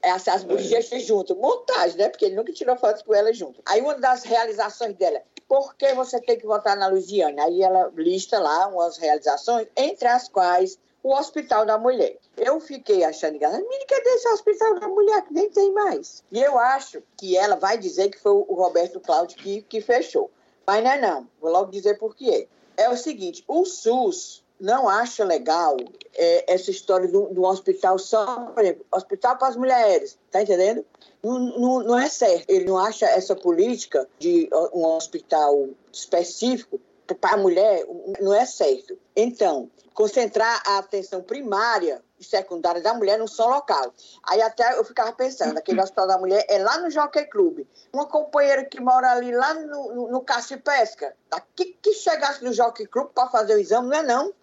As, as bochechas junto, montagem, né? Porque ele nunca tirou fotos com ela junto. Aí uma das realizações dela, por que você tem que votar na Luiziane? Aí ela lista lá umas realizações, entre as quais o Hospital da Mulher. Eu fiquei achando engraçado, menina, cadê esse Hospital da Mulher que nem tem mais? E eu acho que ela vai dizer que foi o Roberto Cláudio que, que fechou. Mas não é não, vou logo dizer por quê. É o seguinte, o SUS não acha legal é, essa história do, do, hospital só, por exemplo, hospital para as mulheres, tá entendendo? Não, não, não, é certo. Ele não acha essa política de um hospital específico para a mulher, não é certo. Então, concentrar a atenção primária secundária da mulher num só local. Aí até eu ficava pensando, aquele hospital da mulher é lá no Jockey Club. Uma companheira que mora ali lá no, no, no Caça e Pesca, que, que chegasse no Jockey Club para fazer o exame, não é não.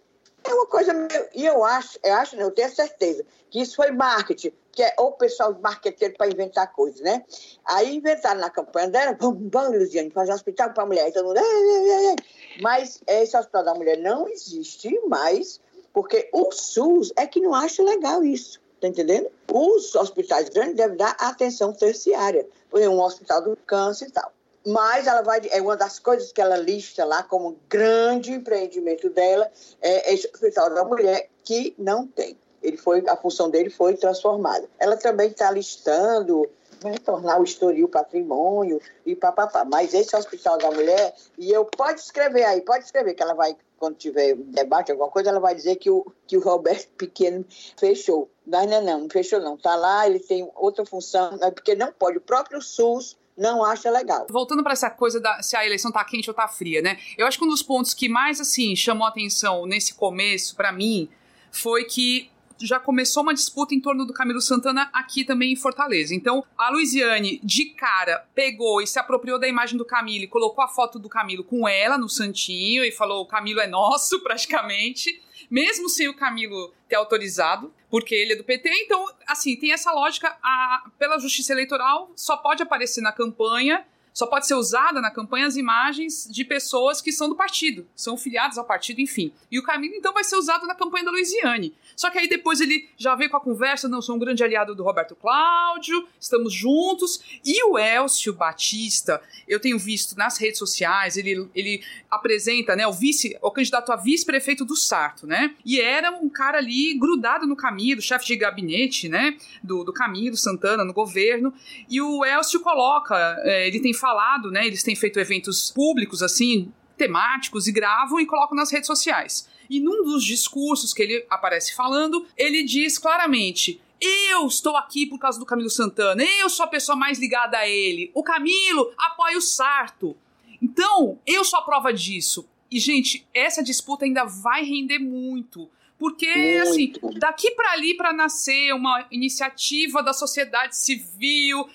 É uma coisa meio... E eu acho, eu acho, eu tenho certeza, que isso foi marketing, que é o pessoal de marqueteiro para inventar coisas, né? Aí inventaram na campanha dela, vamos, vamos, Luciane, fazer um hospital para mulher. Todo mundo, ei, ei, ei. Mas esse hospital da mulher não existe mais, porque o SUS é que não acha legal isso. Tá entendendo? Os hospitais grandes devem dar atenção terciária. Por exemplo, um hospital do câncer e tal. Mas ela vai, é uma das coisas que ela lista lá como grande empreendimento dela, é esse hospital da mulher que não tem ele foi, a função dele foi transformada. Ela também está listando né, tornar o Estoril patrimônio e papapá. Mas esse Hospital da Mulher, e eu pode escrever aí, pode escrever que ela vai, quando tiver debate, alguma coisa, ela vai dizer que o, que o Roberto <laughs> Pequeno fechou. Mas não, não, não fechou não. Está lá, ele tem outra função, é porque não pode. O próprio SUS não acha legal. Voltando para essa coisa da se a eleição tá quente ou tá fria, né? Eu acho que um dos pontos que mais assim chamou atenção nesse começo para mim foi que já começou uma disputa em torno do Camilo Santana aqui também em Fortaleza. Então, a Luiziane, de cara, pegou e se apropriou da imagem do Camilo e colocou a foto do Camilo com ela no Santinho e falou: o Camilo é nosso, <laughs> praticamente mesmo sem o Camilo ter autorizado, porque ele é do PT. Então, assim, tem essa lógica, a, pela justiça eleitoral, só pode aparecer na campanha só pode ser usada na campanha as imagens de pessoas que são do partido, são filiadas ao partido, enfim. E o Camilo, então, vai ser usado na campanha da Luiziane. Só que aí depois ele já veio com a conversa, não, sou um grande aliado do Roberto Cláudio, estamos juntos. E o Elcio Batista, eu tenho visto nas redes sociais, ele, ele apresenta, né, o vice, o candidato a vice-prefeito do Sarto, né? E era um cara ali grudado no Camilo, chefe de gabinete, né, do, do Camilo Santana no governo. E o Elcio coloca, é, ele tem falado, né? Eles têm feito eventos públicos, assim, temáticos, e gravam e colocam nas redes sociais. E num dos discursos que ele aparece falando, ele diz claramente: eu estou aqui por causa do Camilo Santana, eu sou a pessoa mais ligada a ele. O Camilo apoia o Sarto. Então, eu sou a prova disso. E, gente, essa disputa ainda vai render muito. Porque, assim, muito. assim, daqui para ali para nascer uma iniciativa da sociedade civil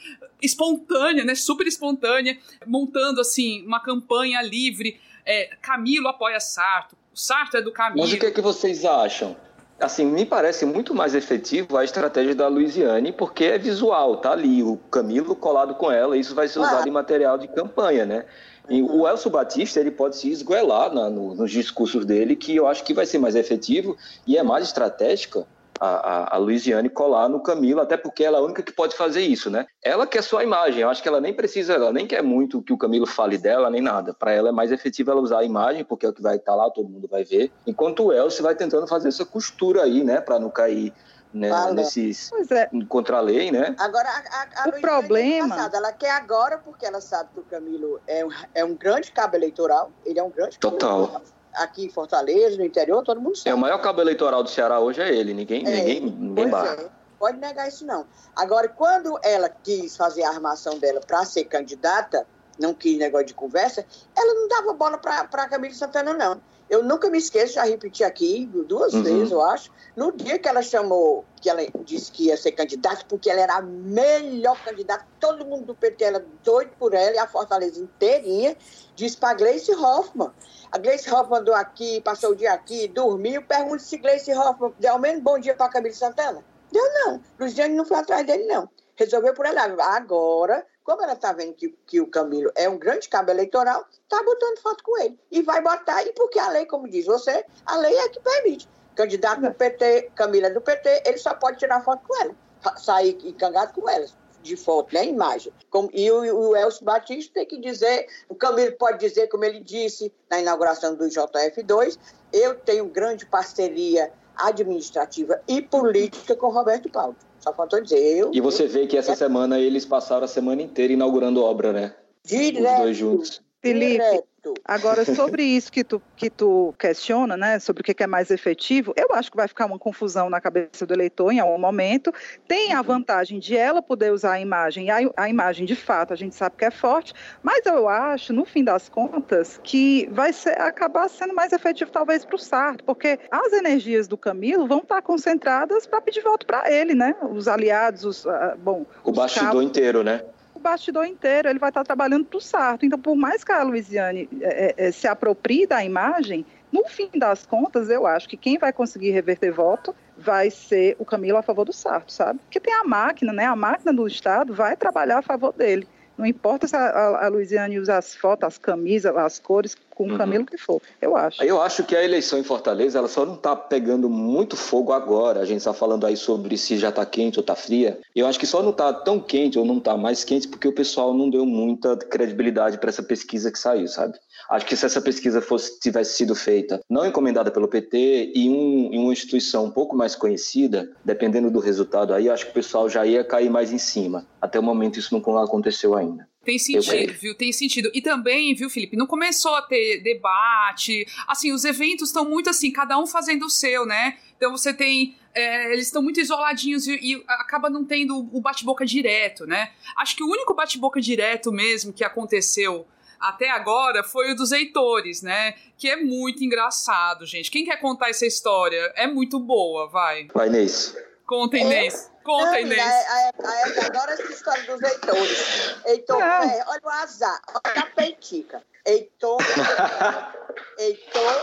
espontânea, né, super espontânea, montando, assim, uma campanha livre. É, Camilo apoia Sarto, o Sarto é do Camilo. Mas o que, é que vocês acham? Assim, me parece muito mais efetivo a estratégia da Luiziane, porque é visual, tá ali o Camilo colado com ela, isso vai ser usado ah. em material de campanha, né? E o Elcio Batista ele pode se esgoelar na, no, nos discursos dele, que eu acho que vai ser mais efetivo e é mais estratégica a, a, a Luiziane colar no Camilo, até porque ela é a única que pode fazer isso, né? Ela quer sua imagem, eu acho que ela nem precisa, ela nem quer muito que o Camilo fale dela, nem nada. Para ela é mais efetivo ela usar a imagem, porque é o que vai estar tá lá, todo mundo vai ver. Enquanto o Elcio vai tentando fazer essa costura aí, né, para não cair né, nesses é. contra a lei, né? Agora a, a, a o problema, é ela quer agora porque ela sabe que o Camilo é um, é um grande cabo eleitoral, ele é um grande total aqui em Fortaleza, no interior, todo mundo sabe. É o maior cabo eleitoral do Ceará hoje é ele, ninguém é, ninguém ninguém barra. É. Pode negar isso não. Agora quando ela quis fazer a armação dela para ser candidata, não quis negócio de conversa, ela não dava bola para Camilo Santana não. Eu nunca me esqueço, já repeti aqui duas uhum. vezes, eu acho, no dia que ela chamou, que ela disse que ia ser candidata, porque ela era a melhor candidata, todo mundo do PT era doido por ela, e a Fortaleza inteirinha, disse para Gleice Hoffmann. A Gleice Hoffmann andou aqui, passou o dia aqui, dormiu, pergunta se Gleice Hoffmann deu ao menos bom dia para Camilo Santana. Deu não, Luciane não foi atrás dele não. Resolveu por ela. Agora, como ela está vendo que, que o Camilo é um grande cabo eleitoral, está botando foto com ele. E vai botar, e porque a lei, como diz você, a lei é que permite. Candidato do PT, Camila é do PT, ele só pode tirar foto com ela, sair encangado com ela de foto, né, imagem. Como, e o, o Elcio Batista tem que dizer, o Camilo pode dizer, como ele disse na inauguração do JF2, eu tenho grande parceria administrativa e política com Roberto Paulo. Só faltou dizer eu. E você vê que essa semana eles passaram a semana inteira inaugurando obra, né? Direto. Os dois juntos. Felipe. Agora sobre isso que tu, que tu questiona, né, sobre o que é mais efetivo, eu acho que vai ficar uma confusão na cabeça do eleitor em algum momento. Tem a vantagem de ela poder usar a imagem, a, a imagem de fato a gente sabe que é forte, mas eu acho, no fim das contas, que vai ser, acabar sendo mais efetivo talvez para o Sarto, porque as energias do Camilo vão estar concentradas para pedir voto para ele, né? Os aliados, os, uh, bom... O bastidor inteiro, né? O bastidor inteiro, ele vai estar trabalhando para o Sarto. Então, por mais que a Luiziane é, é, é, se aproprie da imagem, no fim das contas, eu acho que quem vai conseguir reverter voto vai ser o Camilo a favor do Sarto, sabe? Porque tem a máquina, né? A máquina do Estado vai trabalhar a favor dele. Não importa se a, a, a Luiziane usa as fotos, as camisas, as cores, com o uhum. Camilo que for, eu acho. Eu acho que a eleição em Fortaleza, ela só não está pegando muito fogo agora. A gente está falando aí sobre se já está quente ou está fria. Eu acho que só não está tão quente ou não está mais quente porque o pessoal não deu muita credibilidade para essa pesquisa que saiu, sabe? Acho que se essa pesquisa fosse, tivesse sido feita, não encomendada pelo PT, e um, em uma instituição um pouco mais conhecida, dependendo do resultado aí, acho que o pessoal já ia cair mais em cima. Até o momento isso não aconteceu ainda. Tem sentido, viu? Tem sentido. E também, viu, Felipe, não começou a ter debate. Assim, os eventos estão muito assim, cada um fazendo o seu, né? Então você tem. É, eles estão muito isoladinhos e, e, acaba não tendo o bate-boca direto, né? Acho que o único bate-boca direto mesmo que aconteceu até agora foi o dos Heitores, né? Que é muito engraçado, gente. Quem quer contar essa história? É muito boa, vai. Vai, Inês. Conta, Inês. Conta, Não, Inês. A, a, adora essa história dos Heitores. Heitor, é, olha o azar, olha a peitica. Heitor, <laughs> Heitor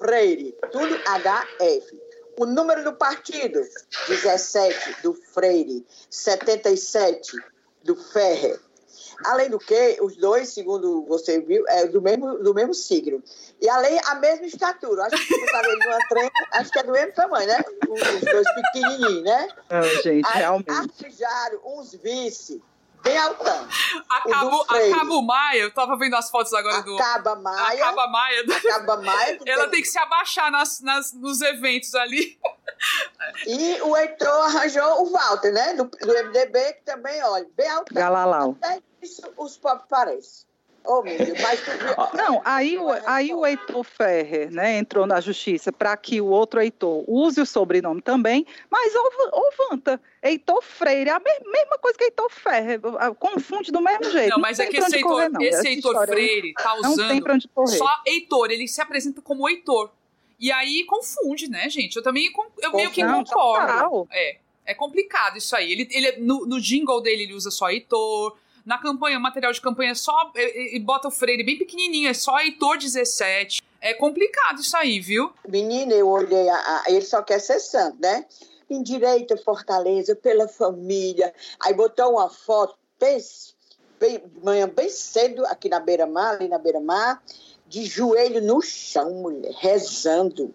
Freire, tudo HF. O número do partido, 17 do Freire, 77 do Ferrer, Além do que, os dois, segundo você viu, é do mesmo, do mesmo signo. E além, a mesma estatura. Acho que você sabe, numa trem, acho que é do mesmo tamanho, né? Os dois pequenininhos, né? Não, gente, Aí, realmente. Artijário, uns vice, bem altão. Acabo, Acabo Maia, eu tava vendo as fotos agora do. Acaba Maia. Acaba Maia. Acaba Maia. Ela tem... tem que se abaixar nas, nas, nos eventos ali. E o Heitor arranjou o Walter, né? Do, do MDB, que também, olha, bem altão. Galalau. Até isso os pobres parecem. Oh, meu Deus, mas... <laughs> Não, aí, o, aí o Heitor Ferrer né, entrou na justiça para que o outro Heitor use o sobrenome também, mas ô, Vanta, Heitor Freire é a mesma coisa que Heitor Ferrer, confunde do mesmo jeito. Não, mas não é que esse Heitor, correr, esse Heitor Freire tá usando só Heitor, ele se apresenta como Heitor. E aí confunde, né, gente? Eu também eu meio que não, concordo. Total. É, é complicado isso aí. Ele, ele no, no jingle dele ele usa só Heitor na campanha, material de campanha é só. E, e bota o Freire bem pequenininho, é só Heitor 17. É complicado isso aí, viu? Menina, eu olhei, a, a, ele só quer ser santo, né? Em direito Fortaleza, pela família. Aí botou uma foto, pense, bem, manhã bem cedo, aqui na beira-mar, ali na beira-mar, de joelho no chão, mulher, rezando.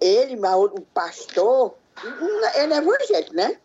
Ele, o pastor, ele é evangélico, né?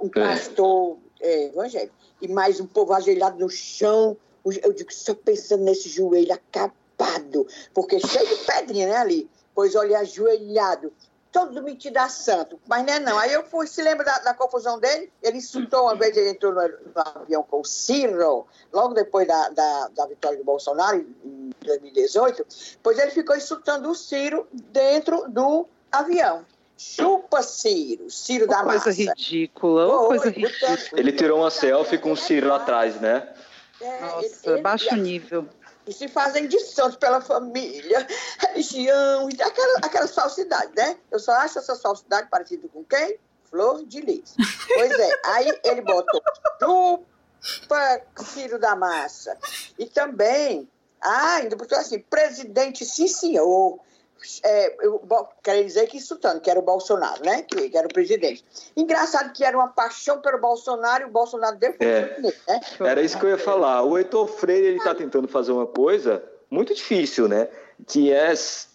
Um é. pastor é, evangélico e mais um povo ajoelhado no chão. Eu digo, só pensando nesse joelho acabado, porque cheio de pedrinha, né, ali. Pois olha, ajoelhado, todo metido a santo. Mas não é não. Aí eu fui, se lembra da, da confusão dele? Ele insultou uma vez, ele entrou no, no avião com o Ciro, logo depois da, da, da vitória do Bolsonaro, em 2018, pois ele ficou insultando o Ciro dentro do avião. Chupa Ciro, Ciro da coisa massa. Ridícula, oh, coisa ridícula. Ele tirou uma selfie com o Ciro lá atrás, né? É, Nossa, ele, baixo nível. E se fazem de santos pela família, <laughs> religião, aquela, aquelas falsidades, né? Eu só acho essa falsidade parecida com quem? Flor de Lis. Pois é, <laughs> aí ele botou chupa Ciro da massa. E também, ah, ainda botou assim, presidente, sim senhor é, eu quero dizer que insultando, que era o Bolsonaro, né? Que, que, era o presidente. Engraçado que era uma paixão pelo Bolsonaro e o Bolsonaro deu é, né? Era isso que eu ia falar. O Heitor Freire ele está tentando fazer uma coisa muito difícil, né? Que é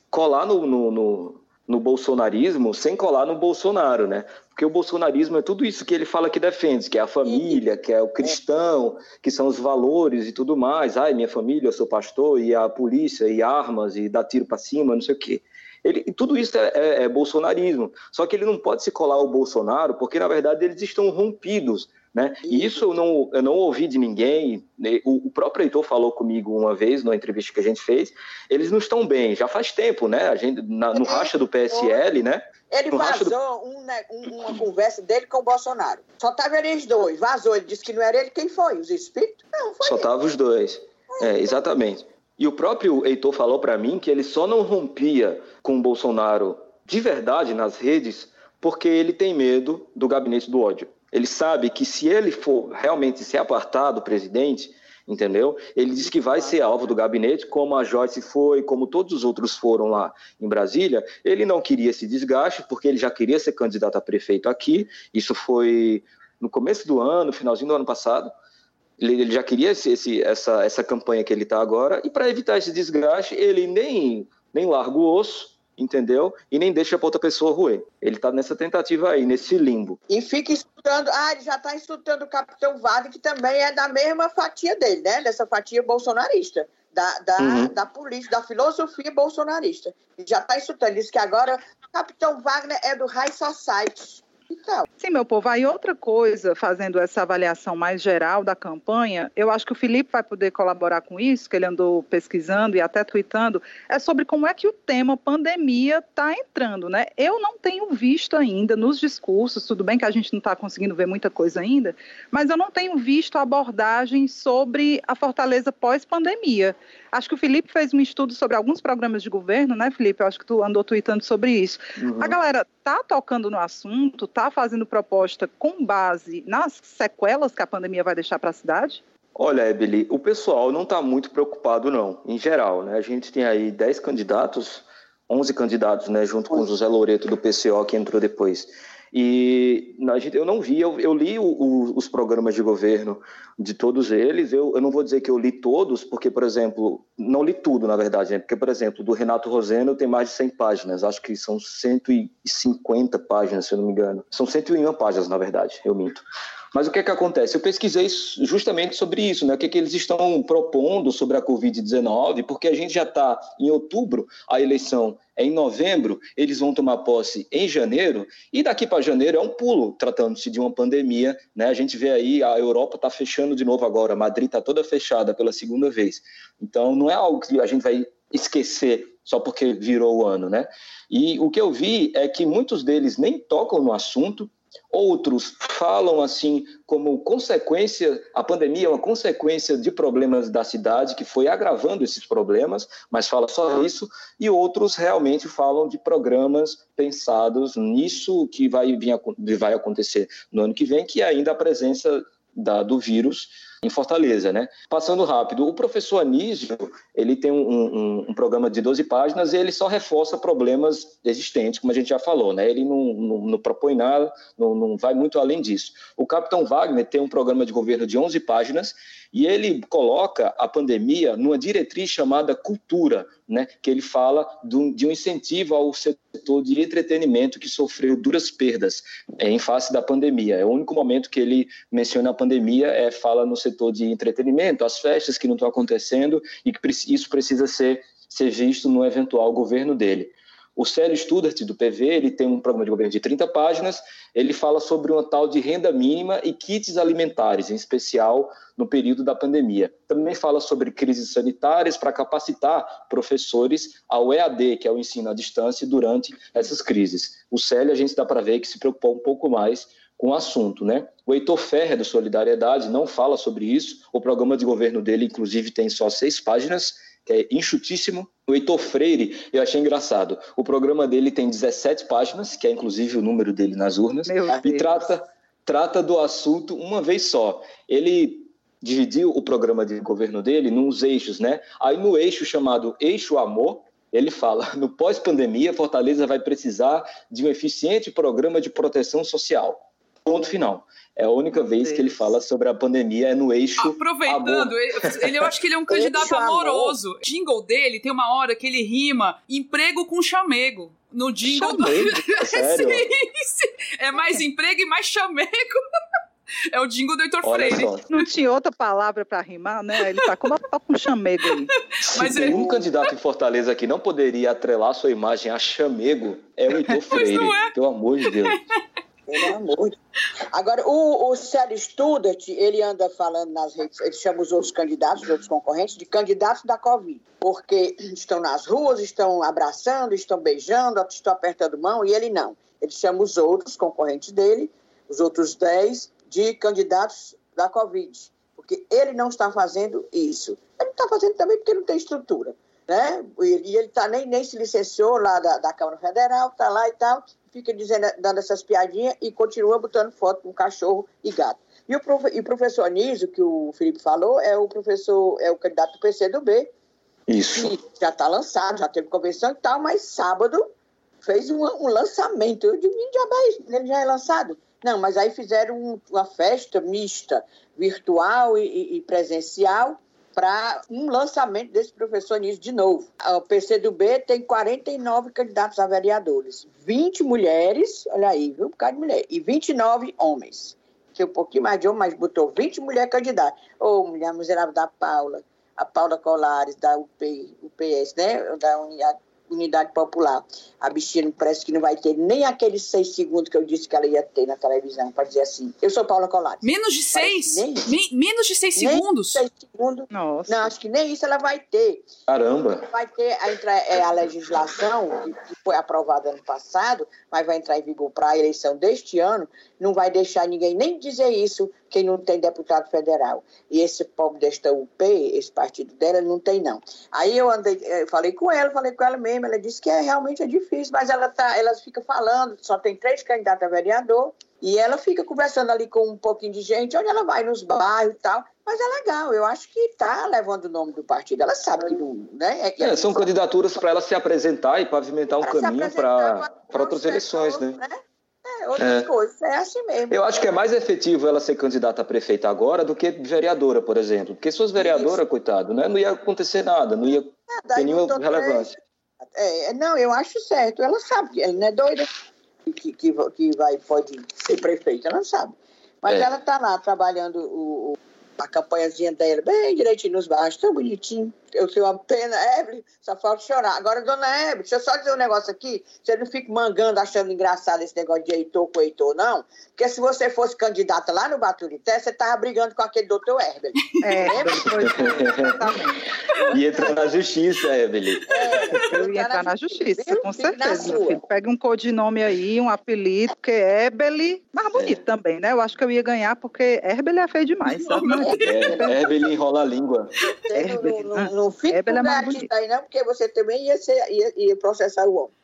colar no, no, no, no bolsonarismo sem colar no Bolsonaro, né? Porque o bolsonarismo é tudo isso que ele fala que defende, que é a família, que é o cristão, que são os valores e tudo mais. Ai, minha família, eu sou pastor, e a polícia, e armas, e dá tiro para cima, não sei o quê. Ele, tudo isso é, é, é, bolsonarismo. Só que ele não pode se colar ao Bolsonaro, porque na verdade eles estão rompidos. Né? E isso eu não, eu não ouvi de ninguém. Né? O, o, próprio Heitor falou comigo uma vez, numa entrevista que a gente fez. Eles não estão bem, já faz tempo, né? A gente, na, no racha do PSL, né? Ele vazou um, né, uma conversa dele com o Bolsonaro. Só tava eles dois. Vazou. Ele disse que não era ele. Quem foi? Os espíritos? Não, foi Só ele. tava os dois. É, exatamente. E o próprio Heitor falou para mim que ele só não rompia com o Bolsonaro de verdade nas redes porque ele tem medo do gabinete do ódio. Ele sabe que se ele for realmente se apartar do presidente, entendeu? Ele diz que vai ser alvo do gabinete, como a Joyce foi, como todos os outros foram lá em Brasília. Ele não queria esse desgaste, porque ele já queria ser candidato a prefeito aqui. Isso foi no começo do ano, finalzinho do ano passado. Ele, já queria esse, esse, essa, essa campanha que ele está agora, e para evitar esse desgaste, ele nem, nem larga o osso, entendeu? E nem deixa para outra pessoa roer. Ele está nessa tentativa aí, nesse limbo. E fica escutando, ah, ele já está escutando o Capitão Wagner, que também é da mesma fatia dele, né? Dessa fatia bolsonarista. Da, da, uhum. da política, da filosofia bolsonarista. Ele já está escutando. Diz que agora Capitão Wagner é do High Society. Então. Sim, meu povo. Aí outra coisa, fazendo essa avaliação mais geral da campanha, eu acho que o Felipe vai poder colaborar com isso, que ele andou pesquisando e até tweetando, é sobre como é que o tema pandemia está entrando, né? Eu não tenho visto ainda nos discursos, tudo bem que a gente não está conseguindo ver muita coisa ainda, mas eu não tenho visto abordagens sobre a fortaleza pós-pandemia. Acho que o Felipe fez um estudo sobre alguns programas de governo, né, Felipe? Eu acho que tu andou tweetando sobre isso. Uhum. A galera tá tocando no assunto, tá fazendo proposta com base nas sequelas que a pandemia vai deixar para a cidade? Olha, Ebeli, o pessoal não está muito preocupado, não, em geral. Né? A gente tem aí 10 candidatos, 11 candidatos, né, junto com o José Loreto do PCO, que entrou depois. E eu não vi, eu, eu li o, o, os programas de governo de todos eles. Eu, eu, não vou dizer que eu li todos, porque, por exemplo, não li tudo, na verdade, né? porque, por exemplo, do Renato Roseno tem mais de 100 páginas, acho que são 150 páginas, se eu não me engano. São 101 páginas, na verdade, eu minto. Mas o que é que acontece? Eu pesquisei justamente sobre isso, né? O que, é que eles estão propondo sobre a Covid-19, porque a gente já está em outubro, a eleição é em novembro, eles vão tomar posse em janeiro, e daqui para janeiro é um pulo, tratando-se de uma pandemia, né? A gente vê aí, a Europa está fechando de novo agora, Madrid está toda fechada pela segunda vez. Então, não é algo que a gente vai esquecer só porque virou o ano, né? E o que eu vi é que muitos deles nem tocam no assunto, Outros falam assim como consequência, a pandemia é uma consequência de problemas da cidade que foi agravando esses problemas, mas fala só isso, e outros realmente falam de programas pensados nisso que vai, vir, vai acontecer no ano que vem, que é ainda a presença da, do vírus em Fortaleza, né? Passando rápido, o professor Anísio, ele tem um, um, um, programa de 12 páginas e ele só reforça problemas existentes, como a gente já falou, né? Ele não, não, não propõe nada, não, não vai muito além disso. O Capitão Wagner tem um programa de governo de 11 páginas e ele coloca a pandemia numa diretriz chamada cultura, né, que ele fala de um incentivo ao setor de entretenimento que sofreu duras perdas é, em face da pandemia. É o único momento que ele menciona a pandemia, é fala no setor de entretenimento, as festas que não estão acontecendo e que isso precisa ser, ser visto no eventual governo dele. O Célio Studart, do PV, ele tem um programa de governo de 30 páginas, ele fala sobre uma tal de renda mínima e kits alimentares, em especial no período da pandemia. Também fala sobre crises sanitárias para capacitar professores ao EAD, que é o ensino à distância, durante essas crises. O Célio, a gente dá para ver que se preocupou um pouco mais com o assunto, né? O Heitor Ferrer, do Solidariedade, não fala sobre isso. O programa de governo dele, inclusive, tem só seis páginas que é enxutíssimo. O Heitor Freire, eu achei engraçado. O programa dele tem 17 páginas, que é inclusive o número dele nas urnas, Meu e Deus. trata, trata do assunto uma vez só. Ele dividiu o programa de governo dele nos eixos, né? Aí no eixo chamado Eixo Amor, ele fala: no pós-pandemia, Fortaleza vai precisar de um eficiente programa de proteção social. Ponto final. É a única vez que ele fala sobre a pandemia é no eixo. Aproveitando, ele, eu acho que ele é um <laughs> candidato amoroso. O jingle dele tem uma hora que ele rima emprego com chamego. No jingle chamego? do. <laughs> Sério? sim, sim. É mais emprego e mais chamego. <laughs> É o jingle do Heitor Olha Freire. Só. Não tinha outra palavra para rimar, né? Ele tá com, com chamego aí. Mas Se ele... um candidato em Fortaleza que não poderia atrelar sua imagem a chamego, é o Heitor Freire. É. Pelo amor de Deus. Pelo amor de Agora, o, o Célio Studart, ele anda falando nas redes, ele chama os outros candidatos, os outros concorrentes, de candidatos da Covid, porque estão nas ruas, estão abraçando, estão beijando, estão apertando mão, e ele não. Ele chama os outros concorrentes dele, os outros 10, de candidatos da Covid, porque ele não está fazendo isso. Ele não está fazendo também porque não tem estrutura. Né? E ele tá, nem, nem se licenciou lá da, da Câmara Federal, está lá e tal, fica dizendo, dando essas piadinhas e continua botando foto com cachorro e gato. E o, profe, e o professor Anísio, que o Felipe falou, é o professor, é o candidato do PC do B. Isso. já está lançado, já teve convenção e tal, mas sábado fez um, um lançamento. Eu digo, ele já é lançado. Não, mas aí fizeram um, uma festa mista, virtual e, e presencial, para um lançamento desse professor Nisso de novo. O PCdoB tem 49 candidatos a vereadores, 20 mulheres, olha aí, viu? Um bocado de mulher, e 29 homens. Tem um pouquinho mais de homem, mas botou 20 mulheres candidatas. Ô, oh, mulher miserável da Paula, a Paula Colares, da UP, UPS, né? Da Unidade unidade popular. A bichinha não parece que não vai ter nem aqueles seis segundos que eu disse que ela ia ter na televisão, para dizer assim, eu sou Paula Colares. Menos de seis? Me, menos de seis nem segundos? seis segundos. Nossa. Não, acho que nem isso ela vai ter. Caramba. Vai ter a, é, a legislação que, que foi aprovada ano passado, mas vai entrar em vigor para a eleição deste ano, não vai deixar ninguém nem dizer isso quem não tem deputado federal. E esse pobre desta UP, esse partido dela, não tem, não. Aí eu andei, eu eh, falei com ela, falei com ela mesmo, ela disse que é, realmente é difícil, mas ela, tá, ela fica falando, só tem três candidatos a vereador, e ela fica conversando ali com um pouquinho de gente, onde ela vai nos bairros e tal. Mas é legal, eu acho que está levando o nome do partido. Ela sabe que não. Né? É, que é, são candidaturas para ela se apresentar e pavimentar um caminho para outras eleições, né? né? Outras é. coisas. É assim mesmo. Eu acho que é mais efetivo ela ser candidata a prefeita agora do que vereadora, por exemplo. Porque se fosse vereadora, Isso. coitado, né, não ia acontecer nada, não ia é, ter nenhuma relevância. É, não, eu acho certo. Ela sabe que ela não é doida que, que, que vai, pode ser prefeita, ela sabe. Mas é. ela está lá trabalhando o, a campanhazinha dela bem direitinho nos baixos, tão bonitinho. Eu tenho uma pena, Evelyn, só falta chorar. Agora, dona Evelyn, deixa eu só dizer um negócio aqui. Você não fica mangando, achando engraçado esse negócio de Heitor com Heitor, não. Porque se você fosse candidata lá no Baturité, você tava brigando com aquele doutor Herbert. É, E entrar na justiça, Evelyn. É, eu ia entrar na justiça, justiça com certeza. Pega um codinome aí, um apelido, porque Evelyn, mais bonito é. também, né? Eu acho que eu ia ganhar, porque Evelyn é feio demais, sabe? <laughs> É, Evelyn enrola a língua. Não, não, não fica com é aí não, porque você também ia, ser, ia, ia processar o homem.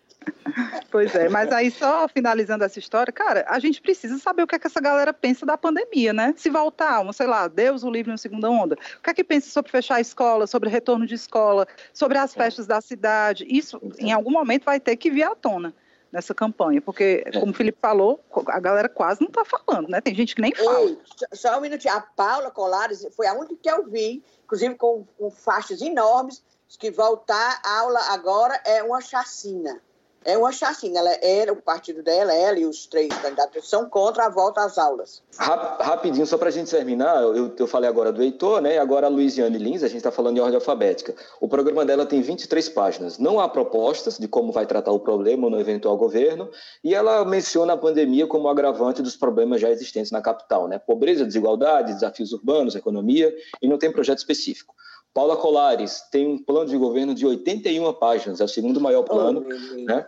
Pois é, mas aí só finalizando essa história, cara, a gente precisa saber o que é que essa galera pensa da pandemia, né? Se voltar, um, sei lá, Deus o livre na segunda onda, o que é que pensa sobre fechar a escola, sobre retorno de escola, sobre as festas da cidade? Isso, em algum momento, vai ter que vir à tona nessa campanha, porque, é. como o Felipe falou, a galera quase não está falando, né? Tem gente que nem fala. Ei, só um minutinho, a Paula Colares foi a única que eu vi, inclusive com, com faixas enormes, que voltar a aula agora é uma chacina é uma chacina. Ela era o partido dela, ela e os três candidatos são contra a volta às aulas. Rapidinho, só para a gente terminar, eu, eu falei agora do Heitor, né? E agora a Luiziane Lins, a gente está falando em ordem alfabética. O programa dela tem 23 páginas. Não há propostas de como vai tratar o problema no eventual governo, e ela menciona a pandemia como agravante dos problemas já existentes na capital, né? Pobreza, desigualdade, desafios urbanos, economia, e não tem projeto específico. Paula Colares tem um plano de governo de 81 páginas, é o segundo maior plano, oh, né?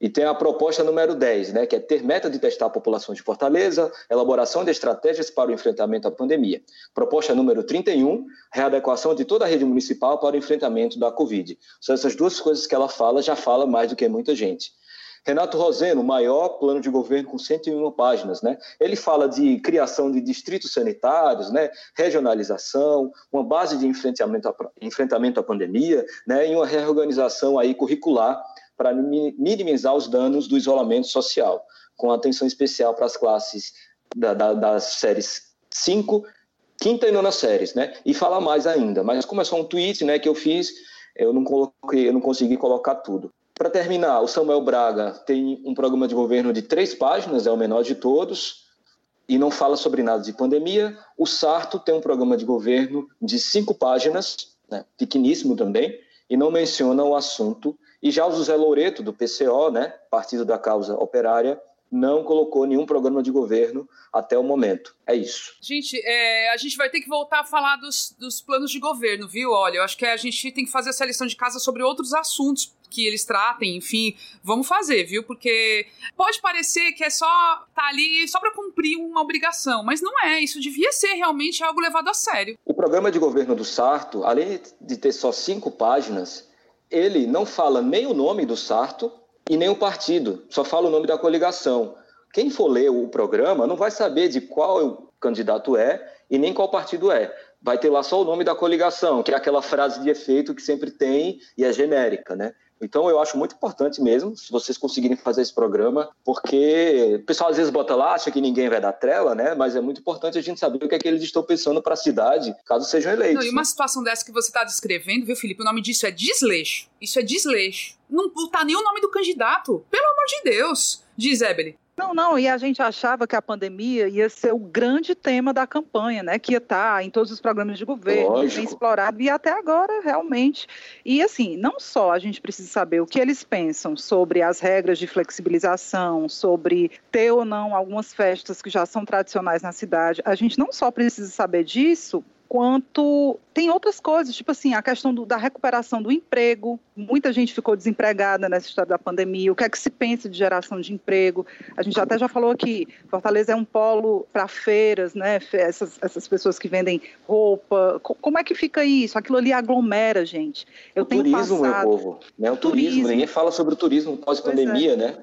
E tem a proposta número 10, né, que é ter meta de testar a população de Fortaleza, elaboração de estratégias para o enfrentamento à pandemia. Proposta número 31, readequação de toda a rede municipal para o enfrentamento da Covid. São essas duas coisas que ela fala, já fala mais do que muita gente. Renato Roseno, maior plano de governo com 101 páginas, né? Ele fala de criação de distritos sanitários, né? Regionalização, uma base de enfrentamento à, enfrentamento à pandemia, né? E uma reorganização aí curricular para minimizar os danos do isolamento social, com atenção especial para as classes da, da, das séries 5, quinta e nona séries, né? E fala mais ainda, mas como é só um tweet, né, que eu fiz, eu não coloquei, eu não consegui colocar tudo. Para terminar, o Samuel Braga tem um programa de governo de três páginas, é o menor de todos, e não fala sobre nada de pandemia. O Sarto tem um programa de governo de cinco páginas, né, pequeníssimo também, e não menciona o assunto e já o José Loureto, do PCO, né, Partido da Causa Operária, não colocou nenhum programa de governo até o momento. É isso. Gente, é, a gente vai ter que voltar a falar dos, dos planos de governo, viu? Olha, eu acho que a gente tem que fazer essa lição de casa sobre outros assuntos que eles tratem, enfim, vamos fazer, viu? Porque pode parecer que é só tá ali só para cumprir uma obrigação, mas não é, isso devia ser realmente algo levado a sério. O programa de governo do Sarto, além de ter só cinco páginas, ele não fala nem o nome do Sarto e nem o partido, só fala o nome da coligação. Quem for ler o programa não vai saber de qual o candidato é e nem qual partido é. Vai ter lá só o nome da coligação, que é aquela frase de efeito que sempre tem e é genérica, né? Então eu acho muito importante mesmo, se vocês conseguirem fazer esse programa, porque o pessoal às vezes bota lá, acha que ninguém vai dar trela, né? Mas é muito importante a gente saber o que é que eles estão pensando para a cidade, caso sejam eleitos. Não, e uma né? situação dessa que você está descrevendo, viu, Felipe? O nome disso é desleixo. Isso é desleixo. Não tá nem o nome do candidato. Pelo amor de Deus, diz Ebele. Não, não, e a gente achava que a pandemia ia ser o grande tema da campanha, né? Que ia estar tá em todos os programas de governo, bem explorado, e até agora, realmente. E assim, não só a gente precisa saber o que eles pensam sobre as regras de flexibilização, sobre ter ou não algumas festas que já são tradicionais na cidade, a gente não só precisa saber disso quanto tem outras coisas, tipo assim, a questão do, da recuperação do emprego. Muita gente ficou desempregada nessa história da pandemia. O que é que se pensa de geração de emprego? A gente até já falou aqui, Fortaleza é um polo para feiras, né? Essas, essas pessoas que vendem roupa. Como é que fica isso? Aquilo ali aglomera, gente. Eu o tenho turismo, passado... meu povo. Né? O turismo. turismo. Ninguém fala sobre o turismo pós-pandemia, é. né?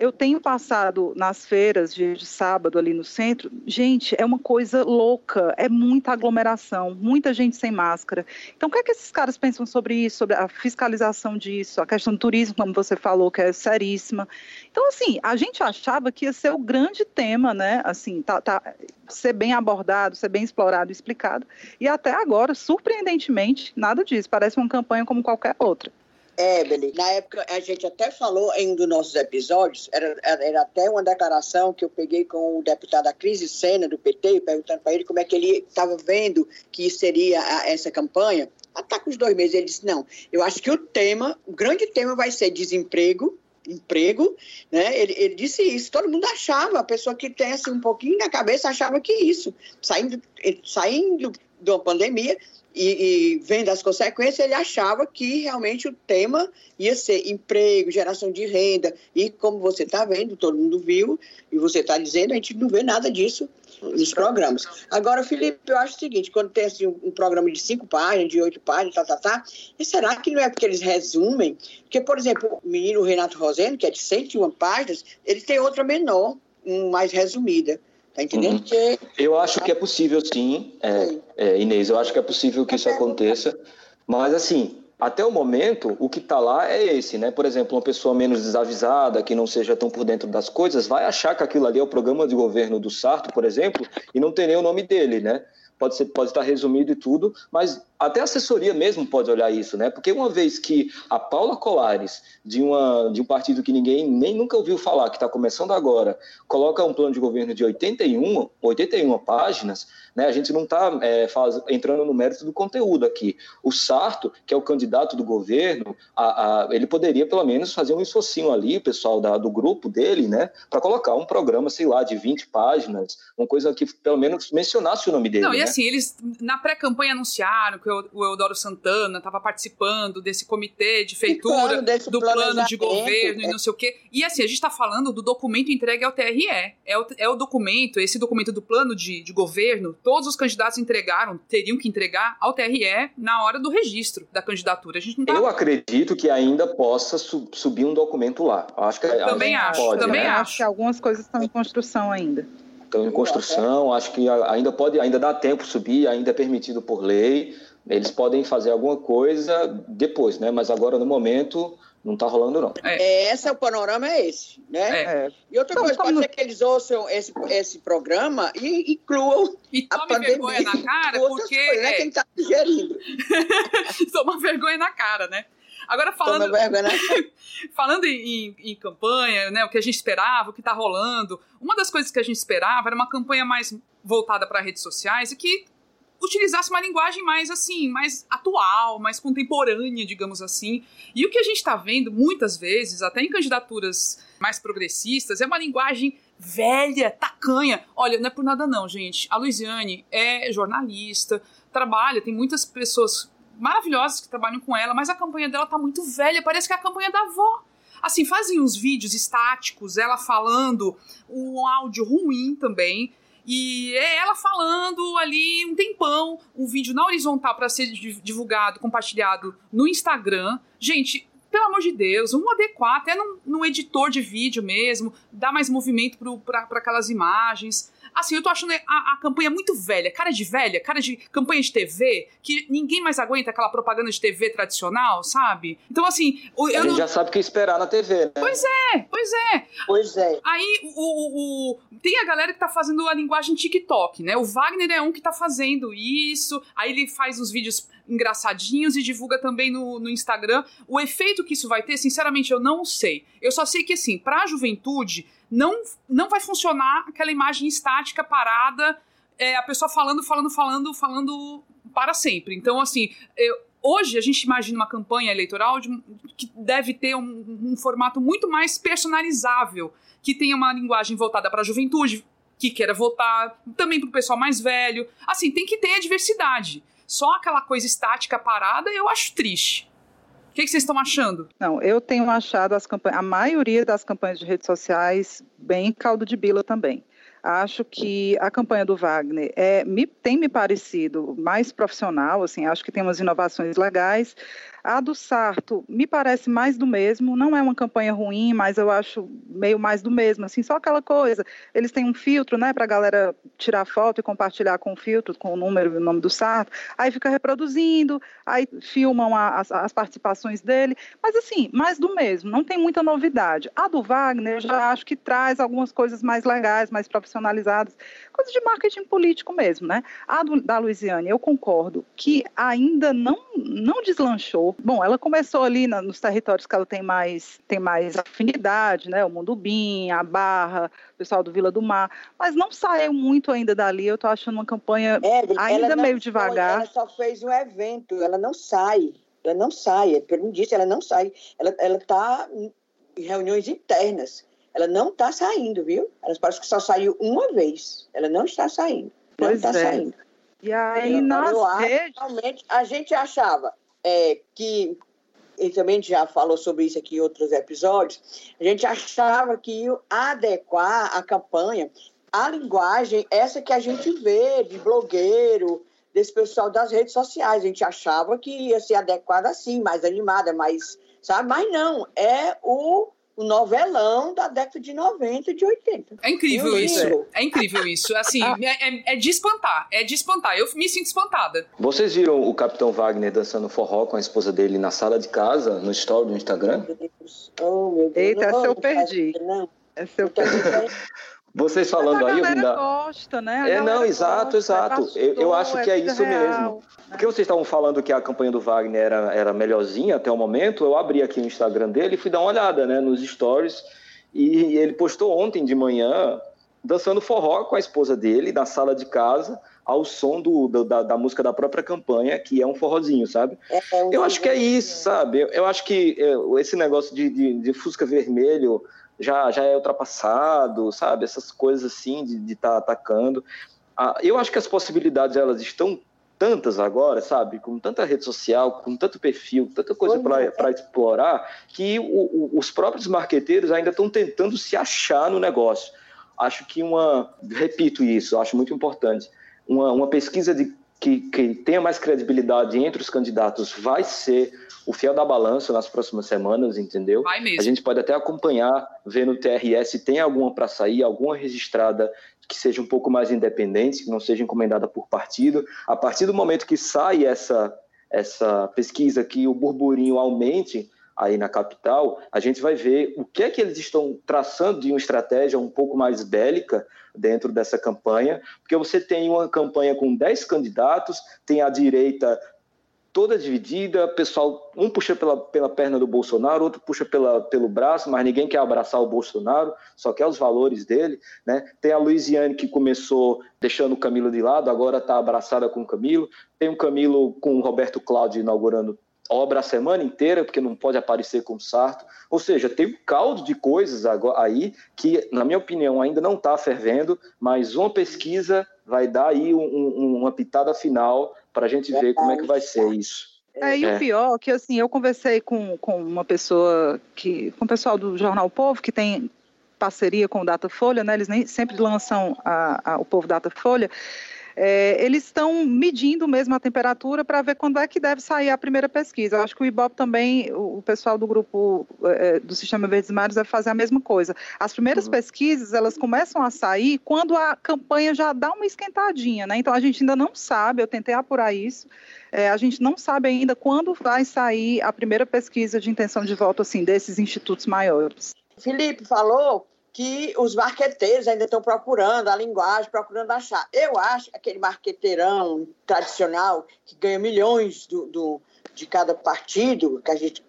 Eu tenho passado nas feiras de, de, sábado ali no centro, gente, é uma coisa louca, é muita aglomeração, muita gente sem máscara. Então, o que é que esses caras pensam sobre isso, sobre a fiscalização disso, a questão do turismo, como você falou, que é seríssima. Então, assim, a gente achava que ia ser o grande tema, né? Assim, tá, tá ser bem abordado, ser bem explorado, explicado. E até agora, surpreendentemente, nada disso. Parece uma campanha como qualquer outra. Ebele, na época a gente até falou em um dos nossos episódios, era, era, até uma declaração que eu peguei com o deputado da Crise Sena, do PT, perguntando para ele como é que ele estava vendo que seria a, essa campanha. Está com os dois meses, ele disse, não, eu acho que o tema, o grande tema vai ser desemprego, emprego, né? Ele, ele, disse isso. Todo mundo achava, a pessoa que tem assim um pouquinho na cabeça achava que isso, saindo, saindo de uma pandemia, e, e, vendo as consequências, ele achava que realmente o tema ia ser emprego, geração de renda, e como você está vendo, todo mundo viu, e você está dizendo, a gente não vê nada disso nos programas. Agora, Felipe, eu acho o seguinte, quando tem assim, um, programa de cinco páginas, de oito páginas, tá, tá, tá, e será que não é porque eles resumem? Porque, por exemplo, o menino Renato Roseno, que é de 101 páginas, ele tem outra menor, mais resumida. Tá entendendo? Uhum. Que... Eu acho que é possível, sim, é, é, Inês, eu acho que é possível que isso aconteça, mas assim, até o momento, o que está lá é esse, né? Por exemplo, uma pessoa menos desavisada, que não seja tão por dentro das coisas, vai achar que aquilo ali é o programa de governo do Sarto, por exemplo, e não tem nem o nome dele, né? Pode, ser, pode estar resumido e tudo, mas até a assessoria mesmo pode olhar isso, né? Porque uma vez que a Paula Colares, de, uma, de um partido que ninguém nem nunca ouviu falar, que está começando agora, coloca um plano de governo de 81, 81 páginas, né? A gente não está é, entrando no mérito do conteúdo aqui. O Sarto, que é o candidato do governo, a, a, ele poderia pelo menos fazer um esforcinho ali, o pessoal da, do grupo dele, né? Para colocar um programa, sei lá, de 20 páginas, uma coisa que pelo menos mencionasse o nome dele. Não, né? Assim, eles na pré-campanha anunciaram que o Eudoro Santana estava participando desse comitê de feitura, do plano de governo e não sei o quê. E assim, a gente está falando do documento entregue ao TRE. É o, é o documento, esse documento do plano de, de governo, todos os candidatos entregaram, teriam que entregar ao TRE na hora do registro da candidatura. A gente não tá... Eu acredito que ainda possa su subir um documento lá. Acho que também acho, pode, também né? acho. acho que algumas coisas estão em construção ainda estão em construção, acho que ainda pode, ainda dá tempo subir, ainda é permitido por lei. Eles podem fazer alguma coisa depois, né? Mas agora, no momento, não está rolando, não. É. é. Esse é o panorama, é esse, né? É. E outra então, coisa, pode ser que eles ouçam esse, esse programa e incluam e a pandemia. vergonha na cara, porque... Coisas, né, é. Quem está digerindo. <laughs> Toma vergonha na cara, né? Agora falando, <laughs> falando em, em, em, campanha, né, o que a gente esperava, o que está rolando, uma das coisas que a gente esperava era uma campanha mais voltada para redes sociais e que utilizasse uma linguagem mais assim, mais atual, mais contemporânea, digamos assim. E o que a gente está vendo muitas vezes, até em candidaturas mais progressistas, é uma linguagem velha, tacanha. Olha, não é por nada não, gente. A Luiziane é jornalista, trabalha, tem muitas pessoas maravilhosas que trabalham com ela, mas a campanha dela tá muito velha, parece que é a campanha da avó. Assim, fazem uns vídeos estáticos, ela falando, um áudio ruim também. E é ela falando ali um tempão, um vídeo na horizontal para ser divulgado, compartilhado no Instagram. Gente, pelo amor de Deus, vamos adequar até no, no editor de vídeo mesmo, dar mais movimento para aquelas imagens. Assim, eu tô achando a, a, campanha muito velha, cara de velha, cara de campanha de TV, que ninguém mais aguenta aquela propaganda de TV tradicional, sabe? Então, assim. Eu a gente não... já sabe o que esperar na TV, né? Pois é, pois é. Pois é. Aí, o, o, o, tem a galera que tá fazendo a linguagem TikTok, né? O Wagner é um que tá fazendo isso, aí ele faz os vídeos engraçadinhos e divulga também no, no Instagram. O efeito que isso vai ter, sinceramente, eu não sei. Eu só sei que, assim, pra juventude não, não vai funcionar aquela imagem estática, parada, é, a pessoa falando, falando, falando, falando para sempre. Então, assim, eu, hoje a gente imagina uma campanha eleitoral de, que deve ter um, um, formato muito mais personalizável, que tenha uma linguagem voltada para a juventude, que queira votar, também para o pessoal mais velho. Assim, tem que ter a diversidade. Só aquela coisa estática, parada, eu acho triste. O que, que, vocês estão achando? Não, eu tenho achado as campanhas, a maioria das campanhas de redes sociais bem caldo de bila também. Acho que a campanha do Wagner é, me, tem me parecido mais profissional, assim, acho que tem umas inovações legais, a do Sarto me parece mais do mesmo, não é uma campanha ruim, mas eu acho meio mais do mesmo, assim, só aquela coisa. Eles têm um filtro, né, para a galera tirar foto e compartilhar com o filtro, com o número e o nome do Sarto, aí fica reproduzindo, aí filmam a, as, as, participações dele, mas assim, mais do mesmo, não tem muita novidade. A do Wagner eu já acho que traz algumas coisas mais legais, mais profissionalizadas, coisa de marketing político mesmo, né? A do, da Luiziane, eu concordo que ainda não, não deslanchou Bom, ela começou ali na, nos territórios que ela tem mais, tem mais afinidade, né? O Mundubim, a Barra, o pessoal do Vila do Mar, mas não saiu muito ainda dali. Eu estou achando uma campanha é, ainda meio foi, devagar. Ela só fez um evento, ela não sai. Ela não sai, pelo menos disse, ela não sai. Ela está em reuniões internas. Ela não está saindo, viu? Ela parece que só saiu uma vez. Ela não está saindo. Não pois está é. saindo. E aí, nas redes... Realmente, a gente achava é, que ele também já falou sobre isso aqui em outros episódios, a gente achava que ia adequar a campanha à linguagem essa que a gente vê de blogueiro, desse pessoal das redes sociais. A gente achava que ia ser adequada assim, mais animada, mais, sabe? Mas não, é o o novelão da década de 90 e de 80. É incrível isso. É incrível isso. Assim, <laughs> é, é, é, de espantar. É de espantar. Eu me sinto espantada. Vocês viram o Capitão Wagner dançando forró com a esposa dele na sala de casa, no story do Instagram? Meu Deus. Oh, meu Deus. Eita, essa eu perdi. Não. Essa eu perdi. Vocês falando aí, eu da... gosta, né? A é, não, exato, gosta, exato. É eu, eu, acho que é, é isso real, mesmo. Né? Porque vocês estavam falando que a campanha do Wagner era, era melhorzinha até o momento, eu abri aqui o Instagram dele e fui dar uma olhada, né, nos stories, e ele postou ontem de manhã dançando forró com a esposa dele na sala de casa, ao som do, do da, da, música da própria campanha, que é um forrozinho, sabe? É, é eu acho que é isso, sabe? Eu, eu acho que é, esse negócio de, de, de Fusca Vermelho já, já é ultrapassado, sabe? Essas coisas assim de estar tá atacando. Ah, eu acho que as possibilidades elas estão tantas agora, sabe? Com tanta rede social, com tanto perfil, tanta coisa para explorar, que o, o, os próprios marqueteiros ainda estão tentando se achar no negócio. Acho que uma, repito isso, acho muito importante, uma, uma pesquisa de, que, que tenha mais credibilidade entre os candidatos vai ser o fiel da balança nas próximas semanas, entendeu? Vai mesmo. A gente pode até acompanhar, ver no TRS se tem alguma para sair, alguma registrada que seja um pouco mais independente, que não seja encomendada por partido. A partir do momento que sai essa, essa pesquisa, que o burburinho aumente aí na capital, a gente vai ver o que é que eles estão traçando de uma estratégia um pouco mais bélica dentro dessa campanha, porque você tem uma campanha com 10 candidatos, tem a direita toda dividida, pessoal, um puxa pela, pela perna do Bolsonaro, outro puxa pela, pelo braço, mas ninguém quer abraçar o Bolsonaro, só quer os valores dele, né? Tem a Luiziane que começou deixando o Camilo de lado, agora está abraçada com o Camilo, tem o Camilo com o Roberto Cláudio inaugurando obra a semana inteira, porque não pode aparecer com Sarto, ou seja, tem um caldo de coisas aí que, na minha opinião, ainda não está fervendo, mas uma pesquisa vai dar aí um, um, uma pitada final para a gente ver como é que vai ser isso. É, e é. o pior que assim, eu conversei com, com uma pessoa que, com o pessoal do Jornal Povo, que tem parceria com o Datafolha, né? Eles nem sempre lançam a, a, o Povo Datafolha. É, eles estão medindo mesmo a temperatura para ver quando é que deve sair a primeira pesquisa. Eu acho que o IBOP também, o pessoal do grupo é, do Sistema Verdes Mares vai fazer a mesma coisa. As primeiras uhum. pesquisas, elas começam a sair quando a campanha já dá uma esquentadinha, né? Então a gente ainda não sabe, eu tentei apurar isso, é, a gente não sabe ainda quando vai sair a primeira pesquisa de intenção de voto, assim, desses institutos maiores. Felipe falou que os marqueteiros ainda estão procurando a linguagem, procurando achar. Eu acho aquele marqueteirão tradicional que ganha milhões do, do de cada partido, que a gente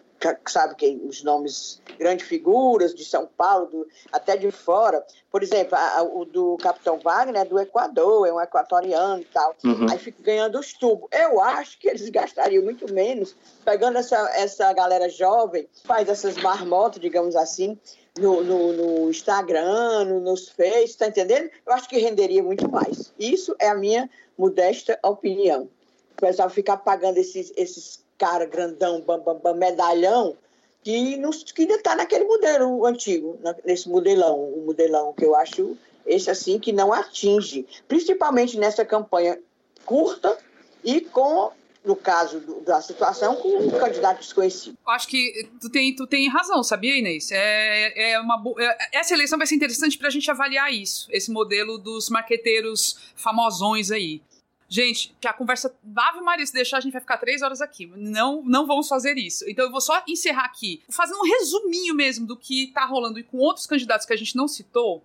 sabe que os nomes, grandes figuras de São Paulo, do, até de fora. Por exemplo, a, o do Capitão Wagner é do Equador, é um equatoriano e tal. Uhum. Aí fica ganhando os tubos. Eu acho que eles gastariam muito menos pegando essa, essa galera jovem, faz essas marmotas, digamos assim, no, no, no Instagram, no, nos Face, tá entendendo? Eu acho que renderia muito mais. Isso é a minha modesta opinião. O pessoal ficar pagando esses, esses cara grandão, bam, bam, bam, medalhão, que, que ainda está naquele modelo antigo, nesse modelão, o modelão que eu acho esse assim que não atinge, principalmente nessa campanha curta e com no caso do, da situação, com um candidato desconhecido. Acho que tu tem, tu tem razão, sabia, Inês? É, é uma é, essa eleição vai ser interessante para a gente avaliar isso, esse modelo dos marqueteiros famosões aí. Gente, que a conversa. Ave Maria, se deixar, a gente vai ficar três horas aqui. Não, não vamos fazer isso. Então eu vou só encerrar aqui, fazendo um resuminho mesmo do que tá rolando e com outros candidatos que a gente não citou.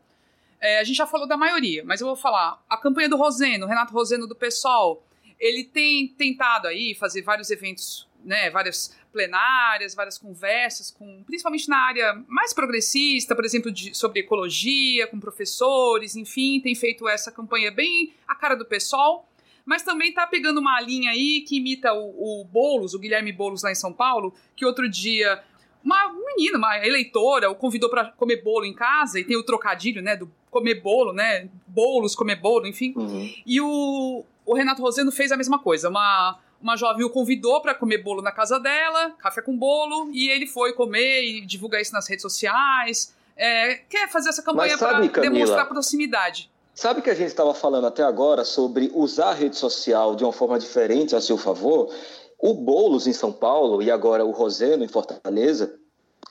É, a gente já falou da maioria, mas eu vou falar. A campanha do Roseno, Renato Roseno do PSOL, ele tem tentado aí fazer vários eventos, né, várias plenárias, várias conversas, com, principalmente na área mais progressista, por exemplo, de, sobre ecologia, com professores, enfim, tem feito essa campanha bem a cara do PSOL mas também tá pegando uma linha aí que imita o, o Boulos, o Guilherme Boulos lá em São Paulo, que outro dia uma menina, uma eleitora, o convidou para comer bolo em casa, e tem o trocadilho, né, do comer bolo, né, bolos, comer bolo, enfim. Uhum. E o, o Renato Roseno fez a mesma coisa, uma uma jovem o convidou para comer bolo na casa dela, café com bolo, e ele foi comer e divulgar isso nas redes sociais. É, quer fazer essa campanha para demonstrar proximidade. Sabe que a gente estava falando até agora sobre usar a rede social de uma forma diferente a seu favor? O Boulos em São Paulo e agora o Roseno em Fortaleza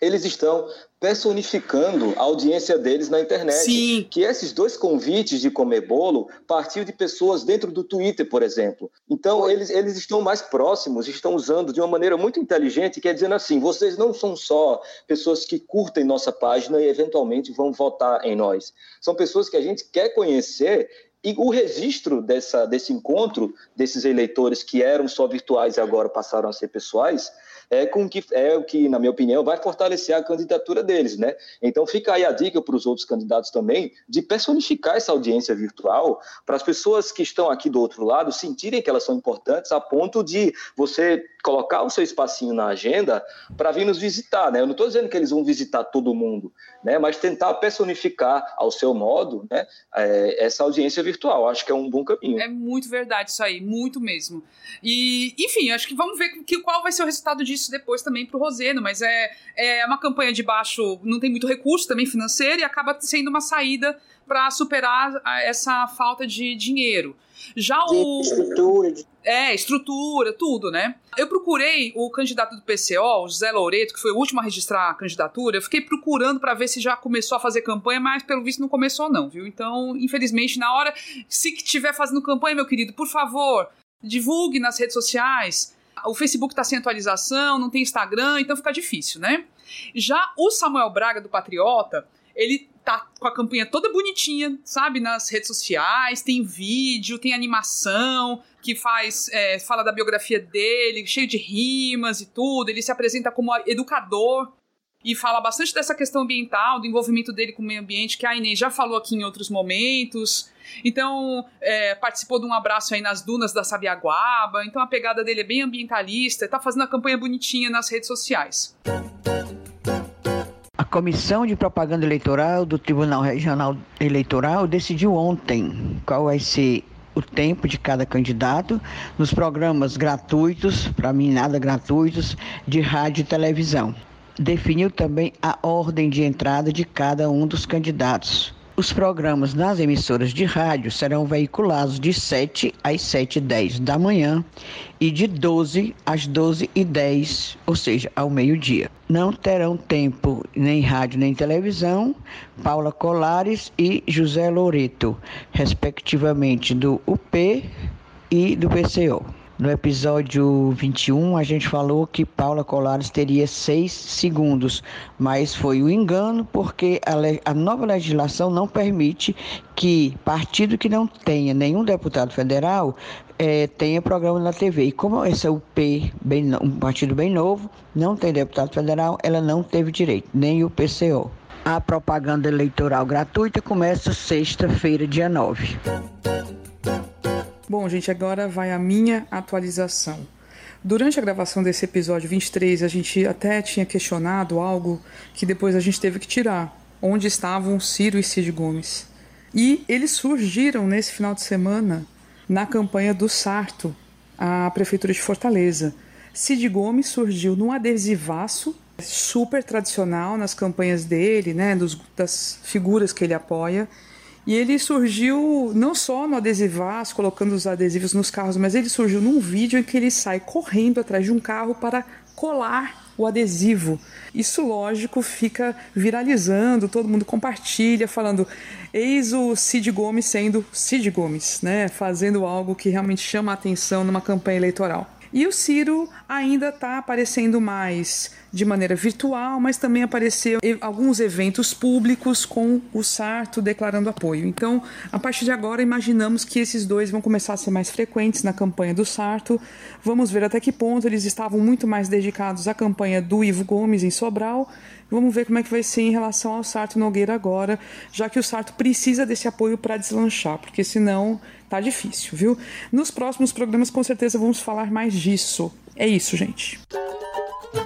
eles estão personificando a audiência deles na internet. Sim. Que esses dois convites de comer bolo partiu de pessoas dentro do Twitter, por exemplo. Então, eles, eles estão mais próximos, estão usando de uma maneira muito inteligente, que é dizendo assim: vocês não são só pessoas que curtem nossa página e eventualmente vão votar em nós. São pessoas que a gente quer conhecer e o registro dessa, desse encontro, desses eleitores que eram só virtuais e agora passaram a ser pessoais, é, com que, é o que, na minha opinião, vai fortalecer a candidatura deles, né? Então fica aí a dica para os outros candidatos também de personificar essa audiência virtual para as pessoas que estão aqui do outro lado sentirem que elas são importantes a ponto de você colocar o seu espacinho na agenda para vir nos visitar, né? Eu não estou dizendo que eles vão visitar todo mundo, né? Mas tentar personificar ao seu modo, né? É, essa audiência virtual. Acho que é um bom caminho. É muito verdade isso aí, muito mesmo. E, enfim, acho que vamos ver que, qual vai ser o resultado disso depois também para o Roseno, mas é, é uma campanha de baixo, não tem muito recurso também financeiro e acaba sendo uma saída para superar essa falta de dinheiro. Já o. Estrutura. É, estrutura, tudo, né? Eu procurei o candidato do PCO, o José Loureto, que foi o último a registrar a candidatura. Eu fiquei procurando para ver se já começou a fazer campanha, mas pelo visto não começou, não, viu? Então, infelizmente, na hora, se estiver fazendo campanha, meu querido, por favor, divulgue nas redes sociais. O Facebook está sem atualização, não tem Instagram, então fica difícil, né? Já o Samuel Braga do Patriota, ele tá com a campanha toda bonitinha, sabe? Nas redes sociais, tem vídeo, tem animação que faz, é, fala da biografia dele, cheio de rimas e tudo. Ele se apresenta como educador e fala bastante dessa questão ambiental, do envolvimento dele com o meio ambiente, que a Inês já falou aqui em outros momentos. Então, é, participou de um abraço aí nas dunas da Sabiaguaba. Então, a pegada dele é bem ambientalista, tá fazendo a campanha bonitinha nas redes sociais. A Comissão de Propaganda Eleitoral do Tribunal Regional Eleitoral decidiu ontem qual vai ser o tempo de cada candidato nos programas gratuitos, para mim nada gratuitos, de rádio e televisão. Definiu também a ordem de entrada de cada um dos candidatos. Os programas nas emissoras de rádio serão veiculados de 7 às 7h10 da manhã e de 12 às 12h10, ou seja, ao meio-dia. Não terão tempo nem rádio nem televisão Paula Colares e José Loreto, respectivamente do UP e do PCO. No episódio 21, a gente falou que Paula Colares teria seis segundos, mas foi um engano porque a, a, nova legislação não permite que partido que não tenha nenhum deputado federal é, tenha programa na TV. E como esse é o P, bem, um partido bem novo, não tem deputado federal, ela não teve direito, nem o PCO. A propaganda eleitoral gratuita começa sexta-feira, dia 9. Bom, gente, agora vai a minha atualização. Durante a gravação desse episódio 23, a gente até tinha questionado algo que depois a gente teve que tirar. Onde estavam Ciro e Cid Gomes? E eles surgiram nesse final de semana na campanha do Sarto, a Prefeitura de Fortaleza. Cid Gomes surgiu num adesivaço super tradicional nas campanhas dele, né, dos, das figuras que ele apoia. E ele surgiu não só no adesivaz, colocando os adesivos nos carros, mas ele surgiu num vídeo em que ele sai correndo atrás de um carro para colar o adesivo. Isso, lógico, fica viralizando, todo mundo compartilha, falando: eis o Cid Gomes sendo Cid Gomes, né? Fazendo algo que realmente chama a atenção numa campanha eleitoral. E o Ciro ainda está aparecendo mais de maneira virtual, mas também apareceu alguns eventos públicos com o Sarto declarando apoio. Então, a partir de agora, imaginamos que esses dois vão começar a ser mais frequentes na campanha do Sarto. Vamos ver até que ponto eles estavam muito mais dedicados à campanha do Ivo Gomes em Sobral. Vamos ver como é que vai ser em relação ao Sarto Nogueira agora, já que o Sarto precisa desse apoio para deslanchar, porque senão tá difícil, viu? Nos próximos programas, com certeza, vamos falar mais disso. É isso, gente.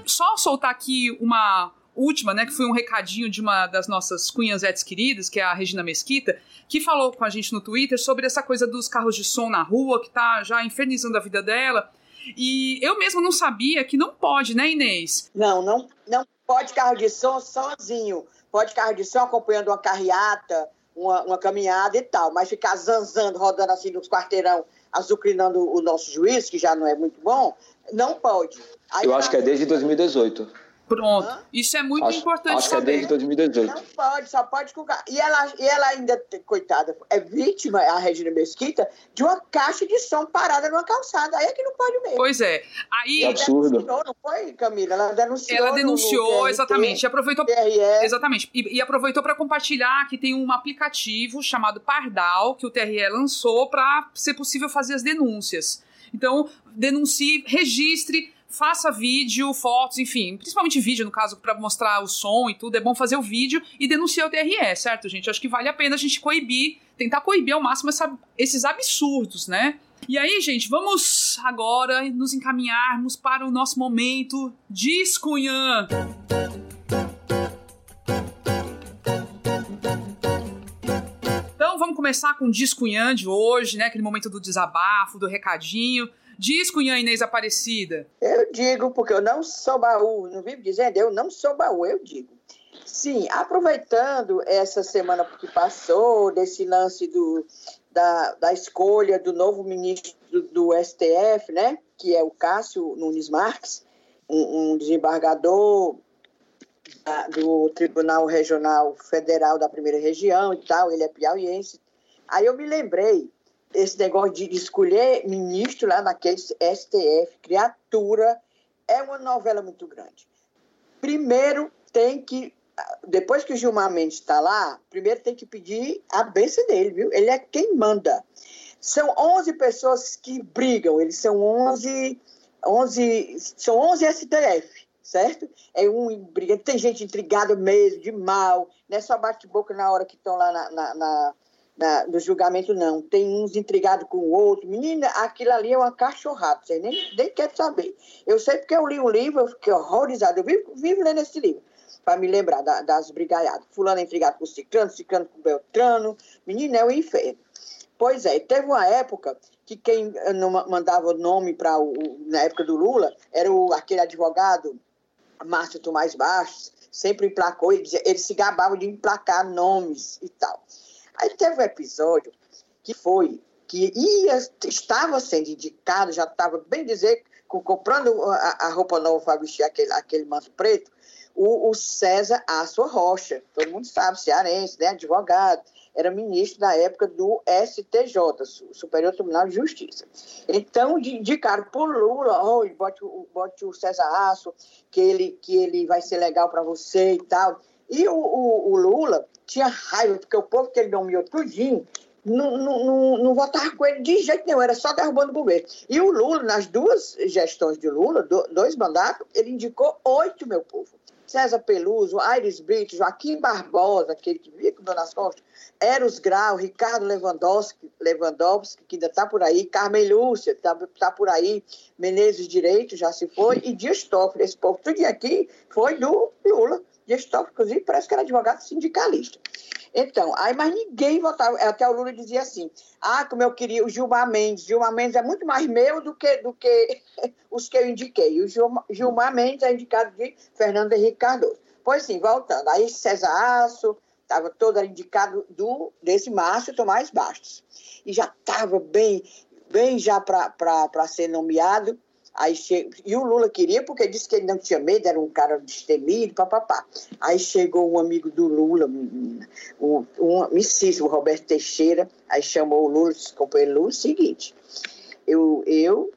Só soltar aqui uma última, né, que foi um recadinho de uma das nossas cunhazetes queridas, que é a Regina Mesquita, que falou com a gente no Twitter sobre essa coisa dos carros de som na rua, que tá já infernizando a vida dela. E eu mesmo não sabia que não pode, né, Inês? Não, não, não pode carro de som sozinho. Pode carro de som acompanhando uma carreata, uma, uma caminhada e tal, mas ficar zanzando, rodando assim nos quarteirão, azucrinando o nosso juiz, que já não é muito bom, não pode. Aí Eu acho que é desde 2018. Pronto. Hã? Isso é muito acho, importante acho saber. Acho que é desde 2018. Não pode, só pode com e ela E ela ainda, coitada, é vítima, a Regina Mesquita, de uma caixa de som parada numa calçada. Aí é que não pode mesmo. Pois é. Aí... É absurdo. Denunciou, não foi, Camila? Ela denunciou. Ela denunciou, no, no exatamente. E aproveitou... Exatamente. E, e aproveitou para compartilhar que tem um aplicativo chamado Pardal, que o TRE lançou para ser possível fazer as denúncias. Então, denuncie, registre faça vídeo, fotos, enfim, principalmente vídeo, no caso, para mostrar o som e tudo, é bom fazer o vídeo e denunciar o TRE, certo, gente? Acho que vale a pena a gente coibir, tentar coibir ao máximo essa, esses absurdos, né? E aí, gente, vamos agora nos encaminharmos para o nosso momento Discunhã. Então vamos começar com o Discunhã de hoje, né? Aquele momento do desabafo, do recadinho. Diz, Cunhã Inês Aparecida. Eu digo, porque eu não sou baú, não vivo dizendo, eu não sou baú, eu digo. Sim, aproveitando essa semana que passou, desse lance do, da, da escolha do novo ministro do, do STF, né, que é o Cássio Nunes Marques, um, um desembargador da, do Tribunal Regional Federal da Primeira Região e tal, ele é piauiense. Aí eu me lembrei esse negócio de escolher ministro lá naquele STF, criatura, é uma novela muito grande. Primeiro tem que, depois que o Gilmar Mendes está lá, primeiro tem que pedir a benção dele, viu? Ele é quem manda. São 11 pessoas que brigam, eles são 11, 11 são 11 STF, certo? É um briga, tem gente intrigada mesmo, de mal, não é só bate-boca na hora que estão lá na, na, na da, do julgamento, não. Tem uns intrigados com o outro. Menina, aquilo ali é uma cachorrada, você nem, nem quer saber. Eu sei porque eu li um livro, eu fiquei horrorizada. Eu vivo, vivo lendo esse livro, para me lembrar da, das brigaiadas. Fulano é intrigado com o Ciclano, Ciclano com o Beltrano. Menina, é o inferno. Pois é, teve uma época que quem não mandava o nome para o. Na época do Lula, era o, aquele advogado, Márcio Tomás Bastos, sempre emplacou, ele, ele se gabava de emplacar nomes e tal. Aí teve um episódio que foi que ia, estava sendo indicado, já estava bem dizer, comprando a, a roupa nova para vestir aquele, aquele manto preto, o, o César Aço Rocha, todo mundo sabe, cearense, né, advogado, era ministro da época do STJ, Superior Tribunal de Justiça. Então, indicaram por Lula, oh, bote, bote o César Aço, que ele, que ele vai ser legal para você e tal. E o, o, o, Lula tinha raiva, porque o povo que ele nomeou tudinho não, não, não, não votava com ele de jeito nenhum, era só derrubando o governo. E o Lula, nas duas gestões de Lula, do, dois mandatos, ele indicou oito, meu povo. César Peluso, Aires Brito, Joaquim Barbosa, aquele que via com Dona Costa, Eros Grau, Ricardo Lewandowski, Lewandowski que ainda está por aí, Carmen Lúcia, está tá por aí, Menezes Direito, já se foi, e Dias Toffoli, esse povo tudo aqui foi do Lula. Toffoli, inclusive, parece que era advogado sindicalista. Então, aí, mas ninguém votava. Até o Lula dizia assim: ah, como eu queria o Gilmar Mendes. Gilmar Mendes é muito mais meu do que, do que <laughs> os que eu indiquei. O Gilmar, Gilmar Mendes é indicado de Fernando Henrique Cardoso. Pois sim, voltando. Aí César Aço estava todo indicado do, desse Márcio Tomás Bastos. E já estava bem, bem já para ser nomeado. Aí che... E o Lula queria, porque disse que ele não tinha medo, era um cara destemido, papapá. Aí chegou um amigo do Lula, o, um amicíssimo, Roberto Teixeira, aí chamou o Lula, disse, companheiro Lula, seguinte, eu eu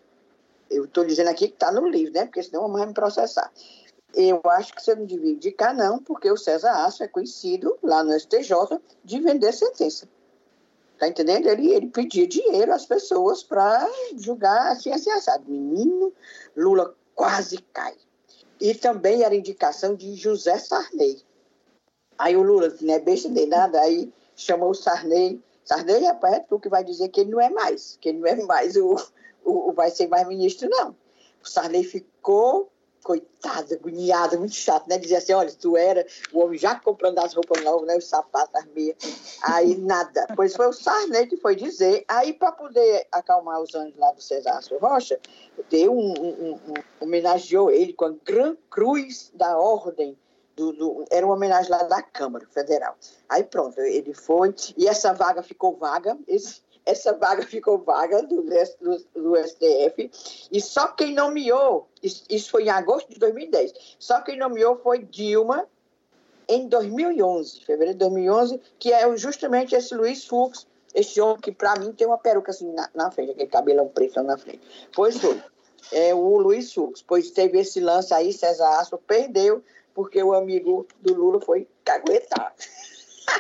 eu estou dizendo aqui que está no livro, né? Porque senão mãe me processar. Eu acho que você não devia indicar, não, porque o César Aço é conhecido lá no STJ de vender sentença. Tá entendendo? Ele, ele pedia dinheiro às pessoas para julgar assim, assim, assado. Menino, Lula quase cai. E também era indicação de José Sarney. Aí o Lula, não é besta nem nada, aí chamou o Sarney. Sarney é tu que vai dizer que ele não é mais, que ele não é mais o, o, o vai ser mais ministro, não. O Sarney ficou coitada, agoniada, muito chato, né? Dizia assim, olha, tu era o homem já comprando as roupas novas, né? Os sapatos, as meias. Aí nada. Pois foi o Sarney que foi dizer. Aí, para poder acalmar os ânimos lá do Cesário Rocha, deu um, um, um, homenageou ele com a Gran Cruz da Ordem do, do, era uma homenagem lá da Câmara Federal. Aí pronto, ele foi, e essa vaga ficou vaga, esse, essa vaga ficou vaga do, do, do STF, e só quem nomeou, isso, isso foi em agosto de 2010, só quem nomeou foi Dilma em 2011, fevereiro de 2011, que é justamente esse Luiz Fux, esse homem que para mim tem uma peruca assim na, na frente, aquele cabelão preto na frente. Pois foi, é o Luiz Fux, pois teve esse lance aí, César Astro perdeu, porque o amigo do Lula foi caguetado.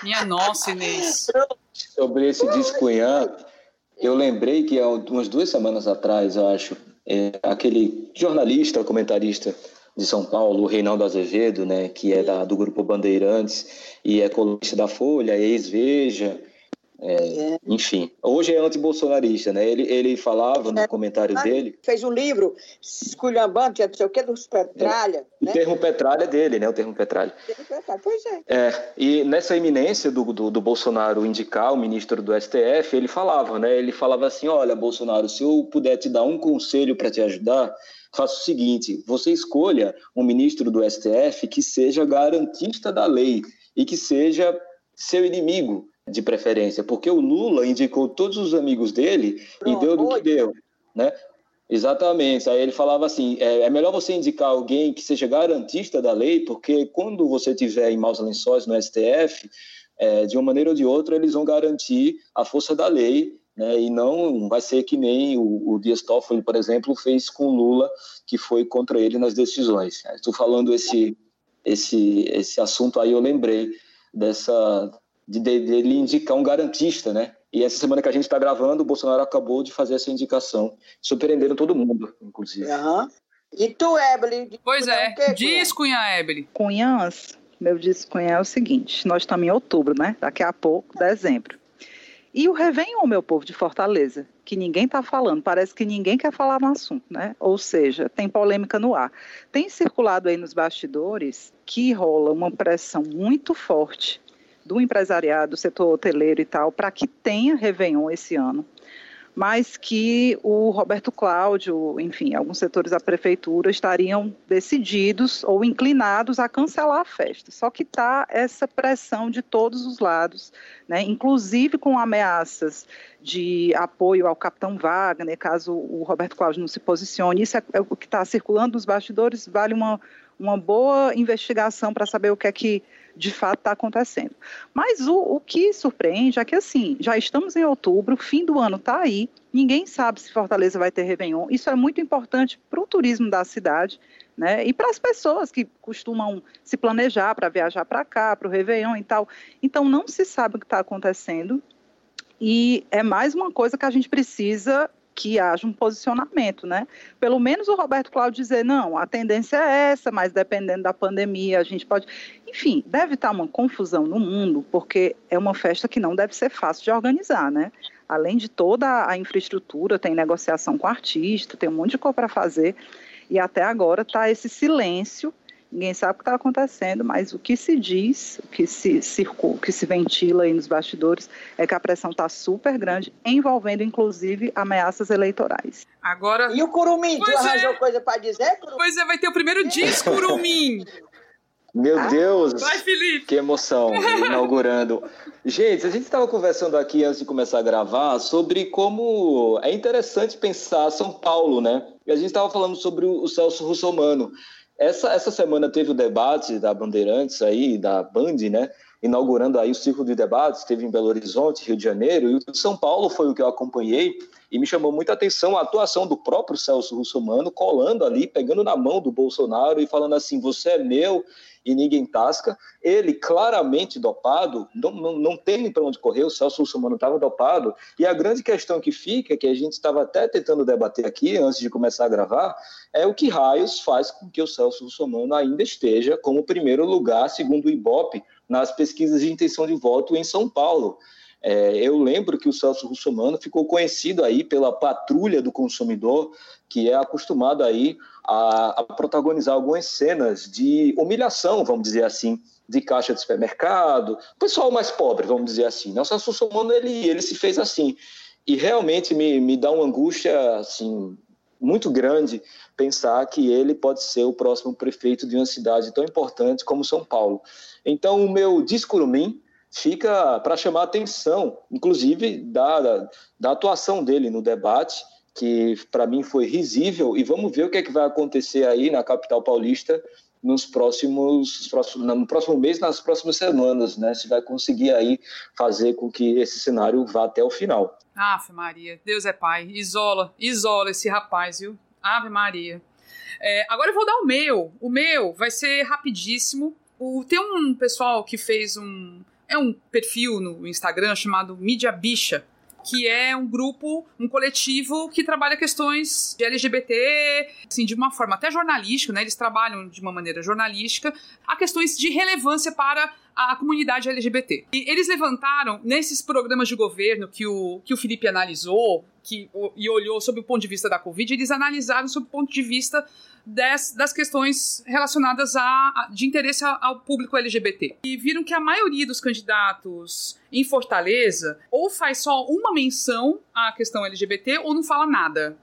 Minha nossa, Inês. Sobre esse Discunhã, eu lembrei que há umas duas semanas atrás, eu acho, é, aquele jornalista, comentarista de São Paulo, o Reinaldo Azevedo, né, que é da, do Grupo Bandeirantes e é colunista da Folha, ex-Veja, é, é. Enfim, hoje é anti-bolsonarista, né? Ele, ele falava no é. comentário dele. Fez um livro, esculhambando, não sei o que, dos Petralha. É. Né? O termo Petralha é dele, né? O termo Petralha. Pois é. é. E nessa iminência do, do, do, Bolsonaro indicar o ministro do STF, ele falava, né? Ele falava assim: olha, Bolsonaro, se eu puder te dar um conselho para te ajudar, faça o seguinte: você escolha um ministro do STF que seja garantista da lei e que seja seu inimigo de preferência, porque o Lula indicou todos os amigos dele Pronto, e deu do que deu, né? Exatamente. Aí ele falava assim: é, é, melhor você indicar alguém que seja garantista da lei, porque quando você tiver em maus lençóis no STF, é, de uma maneira ou de outra, eles vão garantir a força da lei, né? E não vai ser que nem o, o Dias Toffoli, por exemplo, fez com Lula, que foi contra ele nas decisões. Estou falando esse esse esse assunto aí, eu lembrei dessa de dele indicar um garantista, né? E essa semana que a gente está gravando, o Bolsonaro acabou de fazer essa indicação. Surpreenderam todo mundo, inclusive. Uhum. E tu, Ebele? Pois é, diz Cunha Ebele. Cunhãs, meu Cunha é o seguinte, nós estamos em outubro, né? Daqui a pouco, dezembro. E o Réveillon, meu povo de Fortaleza, que ninguém está falando, parece que ninguém quer falar no assunto, né? Ou seja, tem polêmica no ar. Tem circulado aí nos bastidores que rola uma pressão muito forte do empresariado, do setor hoteleiro e tal, para que tenha Réveillon esse ano. mas que o Roberto Cláudio, enfim, alguns setores da prefeitura estariam decididos ou inclinados a cancelar a festa. Só que está essa pressão de todos os lados, né, inclusive com ameaças de apoio ao capitão Wagner, caso o Roberto Cláudio não se posicione. Isso é, é o que está circulando nos bastidores, vale uma, uma boa investigação para saber o que é que de fato está acontecendo. Mas o, o que surpreende é que, assim, já estamos em outubro, fim do ano está aí, ninguém sabe se Fortaleza vai ter Réveillon. Isso é muito importante para o turismo da cidade. Né? E para as pessoas que costumam se planejar para viajar para cá, para o Réveillon e tal. Então, não se sabe o que está acontecendo. E é mais uma coisa que a gente precisa que haja um posicionamento, né? Pelo menos o Roberto Cláudio dizer, não, a tendência é essa, mas dependendo da pandemia, a gente pode. Enfim, deve estar uma confusão no mundo, porque é uma festa que não deve ser fácil de organizar, né? Além de toda a infraestrutura, tem negociação com artista, tem um monte de coisa para fazer, e até agora está esse silêncio Ninguém sabe o que está acontecendo, mas o que se diz, o que se circula, o que se ventila aí nos bastidores é que a pressão está super grande, envolvendo inclusive ameaças eleitorais. Agora. E o Curumim, tu arranjou é. coisa para dizer? Curumim? Pois é, vai ter o primeiro disco, <laughs> Curumim. Meu ah, Deus! Vai, Felipe! Que emoção, inaugurando. Gente, a gente estava conversando aqui antes de começar a gravar sobre como é interessante pensar São Paulo, né? E a gente estava falando sobre o Celso Russomano. Essa, essa semana teve o debate da Bandeirantes aí, da Band, né? Inaugurando aí o ciclo de debates, teve em Belo Horizonte, Rio de Janeiro, e o São Paulo foi o que eu acompanhei, e me chamou muita atenção a atuação do próprio Celso Russomano, colando ali, pegando na mão do Bolsonaro e falando assim: você é meu, e ninguém tasca. Ele, claramente dopado, não, não, não tem para onde correr, o Celso Russomano estava dopado. E a grande questão que fica, que a gente estava até tentando debater aqui antes de começar a gravar, é o que raios faz com que o Celso Russomano ainda esteja como primeiro lugar, segundo o Ibope, nas pesquisas de intenção de voto em São Paulo. É, eu lembro que o Celso Russomano ficou conhecido aí pela patrulha do consumidor, que é acostumado aí a, a, protagonizar algumas cenas de humilhação, vamos dizer assim, de caixa de supermercado, pessoal mais pobre, vamos dizer assim. O Celso Russomano, ele, ele se fez assim. E realmente me, me dá uma angústia, assim, muito grande pensar que ele pode ser o próximo prefeito de uma cidade tão importante como São Paulo. Então, o meu discurumim fica para chamar a atenção, inclusive da, da, da, atuação dele no debate, que para mim foi risível, e vamos ver o que, é que vai acontecer aí na capital paulista nos próximos, no próximo mês, nas próximas semanas, né? Se vai conseguir aí fazer com que esse cenário vá até o final. Ave Maria, Deus é pai, isola, isola esse rapaz, viu? Ave Maria. É, agora eu vou dar o meu. O meu vai ser rapidíssimo. O, tem um pessoal que fez um, é um perfil no Instagram chamado Mídia Bicha, que é um grupo, um coletivo que trabalha questões de LGBT, assim, de uma forma até jornalística, né? Eles trabalham de uma maneira jornalística a questões de relevância para a comunidade LGBT. E eles levantaram nesses programas de governo que o, que o Felipe analisou que, e olhou sob o ponto de vista da Covid, eles analisaram sob o ponto de vista das, das questões relacionadas a, a, de interesse ao público LGBT. E viram que a maioria dos candidatos em Fortaleza ou faz só uma menção à questão LGBT ou não fala nada.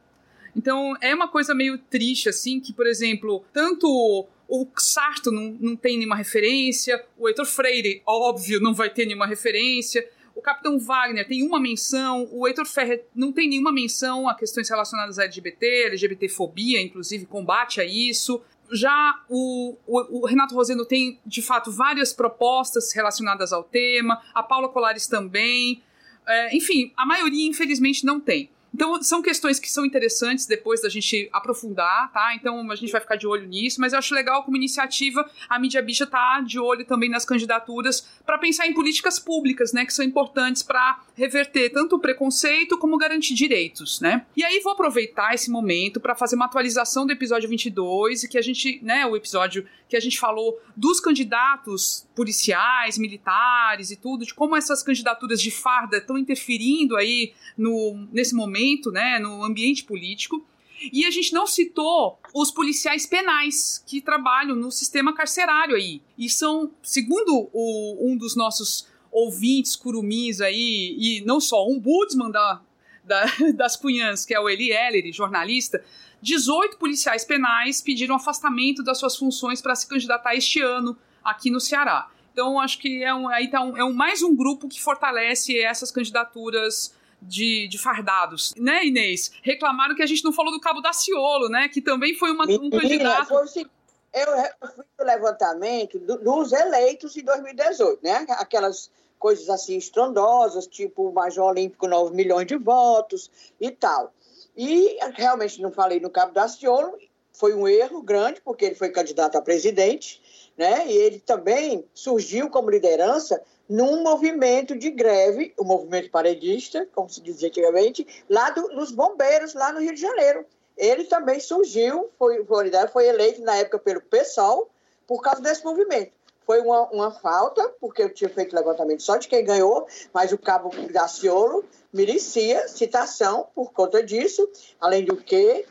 Então é uma coisa meio triste, assim, que, por exemplo, tanto o Sarto não, não tem nenhuma referência, o Heitor Freire, óbvio, não vai ter nenhuma referência. O Capitão Wagner tem uma menção, o Heitor Ferrer não tem nenhuma menção a questões relacionadas à LGBT, LGBTfobia, inclusive combate a isso. Já o, o, o, Renato Roseno tem, de fato, várias propostas relacionadas ao tema, a Paula Colares também. É, enfim, a maioria, infelizmente, não tem. Então, são questões que são interessantes depois da gente aprofundar, tá? Então, a gente vai ficar de olho nisso, mas eu acho legal como iniciativa a mídia bicha tá de olho também nas candidaturas para pensar em políticas públicas, né, que são importantes para reverter tanto o preconceito como garantir direitos, né? E aí vou aproveitar esse momento para fazer uma atualização do episódio 22 e que a gente, né, o episódio que a gente falou dos candidatos policiais, militares e tudo, de como essas candidaturas de farda estão interferindo aí no, nesse momento, né, no ambiente político. E a gente não citou os policiais penais que trabalham no sistema carcerário aí. E são, segundo o, um dos nossos ouvintes curumins aí, e não só, um ombudsman da, da, <laughs> das Cunhãs, que é o Eli Ellery, jornalista, 18 policiais penais pediram afastamento das suas funções para se candidatar este ano aqui no Ceará. Então, acho que é, um, aí tá um, é um, mais um grupo que fortalece essas candidaturas de, de, fardados. Né, Inês? Reclamaram que a gente não falou do Cabo Daciolo, né? Que também foi uma, um candidato. Foi, eu fui no levantamento dos eleitos em 2018, né? Aquelas coisas assim estrondosas, tipo o Major Olímpico, 9 milhões de votos e tal. E realmente não falei no Cabo Daciolo, foi um erro grande, porque ele foi candidato a presidente, né? E ele também surgiu como liderança num movimento de greve, o movimento paredista, como se dizia antigamente, lá do, nos bombeiros, lá no Rio de Janeiro. Ele também surgiu, foi, foi, eleito na época pelo PSOL, por causa desse movimento. Foi uma, uma falta, porque eu tinha feito levantamento só de quem ganhou, mas o cabo Daciolo merecia citação por conta disso, além do que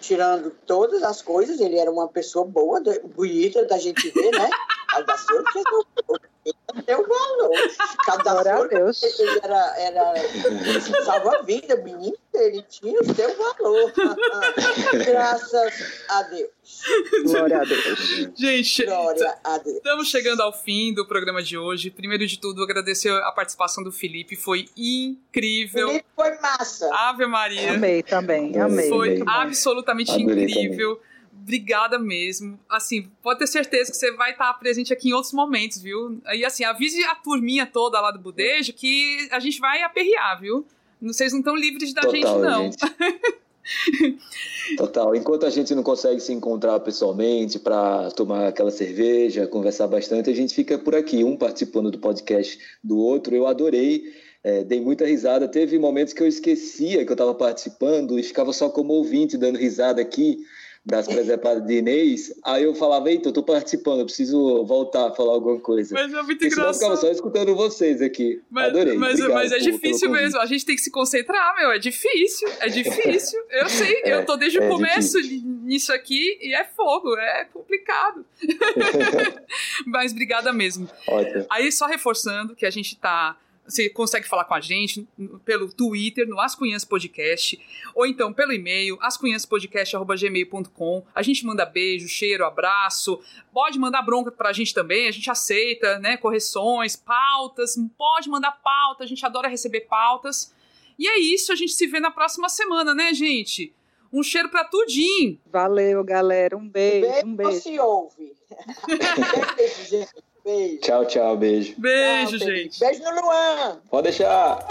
tirando todas as coisas, ele era uma pessoa boa, bonita da gente ver, né? <laughs> A Daciolo tinha deu valor. Cada Deus. ele era, era salva-vida, menino, ele tinha o seu valor. Graças a Deus. Glória a Deus. Gente, Glória a Deus. estamos chegando ao fim do programa de hoje. Primeiro de tudo, agradecer a participação do Felipe, foi incrível. Felipe foi massa. Ave Maria. Amei também, amei. Foi absolutamente Adorei incrível. Também obrigada mesmo. Assim, pode ter certeza que você vai estar presente aqui em outros momentos, viu? E assim, avise a turminha toda lá do Budejo que a gente vai aperrear, viu? Vocês não estão livres da Total, gente, não. Gente. <laughs> Total. Enquanto a gente não consegue se encontrar pessoalmente para tomar aquela cerveja, conversar bastante, a gente fica por aqui, um participando do podcast do outro. Eu adorei, é, dei muita risada. Teve momentos que eu esquecia que eu estava participando e ficava só como ouvinte, dando risada aqui das presepadas de Inês, aí eu falava, eita, eu tô participando, eu preciso voltar a falar alguma coisa. Mas é muito engraçado. Eu ficava só escutando vocês aqui. Mas, Adorei. Mas, mas é difícil mesmo, a gente tem que se concentrar, meu, é difícil, é difícil. Eu sei, <laughs> é, eu tô desde é o começo difícil. nisso aqui e é fogo, é complicado. <laughs> <laughs> mas obrigada mesmo. Ótimo. Aí só reforçando que a gente tá você consegue falar com a gente pelo Twitter, no Ascunhas Podcast, ou então pelo e-mail, ascunhaspodcast.gmail.com. A gente manda beijo, cheiro, abraço. Pode mandar bronca pra gente também, a gente aceita, né? Correções, pautas. Pode mandar pauta, a gente adora receber pautas. E é isso, a gente se vê na próxima semana, né, gente? Um cheiro pra tudinho. Valeu, galera. Um beijo. Beijo, um beijo. se ouve. beijo, <laughs> gente. Beijo. Tchau, tchau. Beijo. Beijo, tchau, gente. Beijo no Luan. Pode deixar.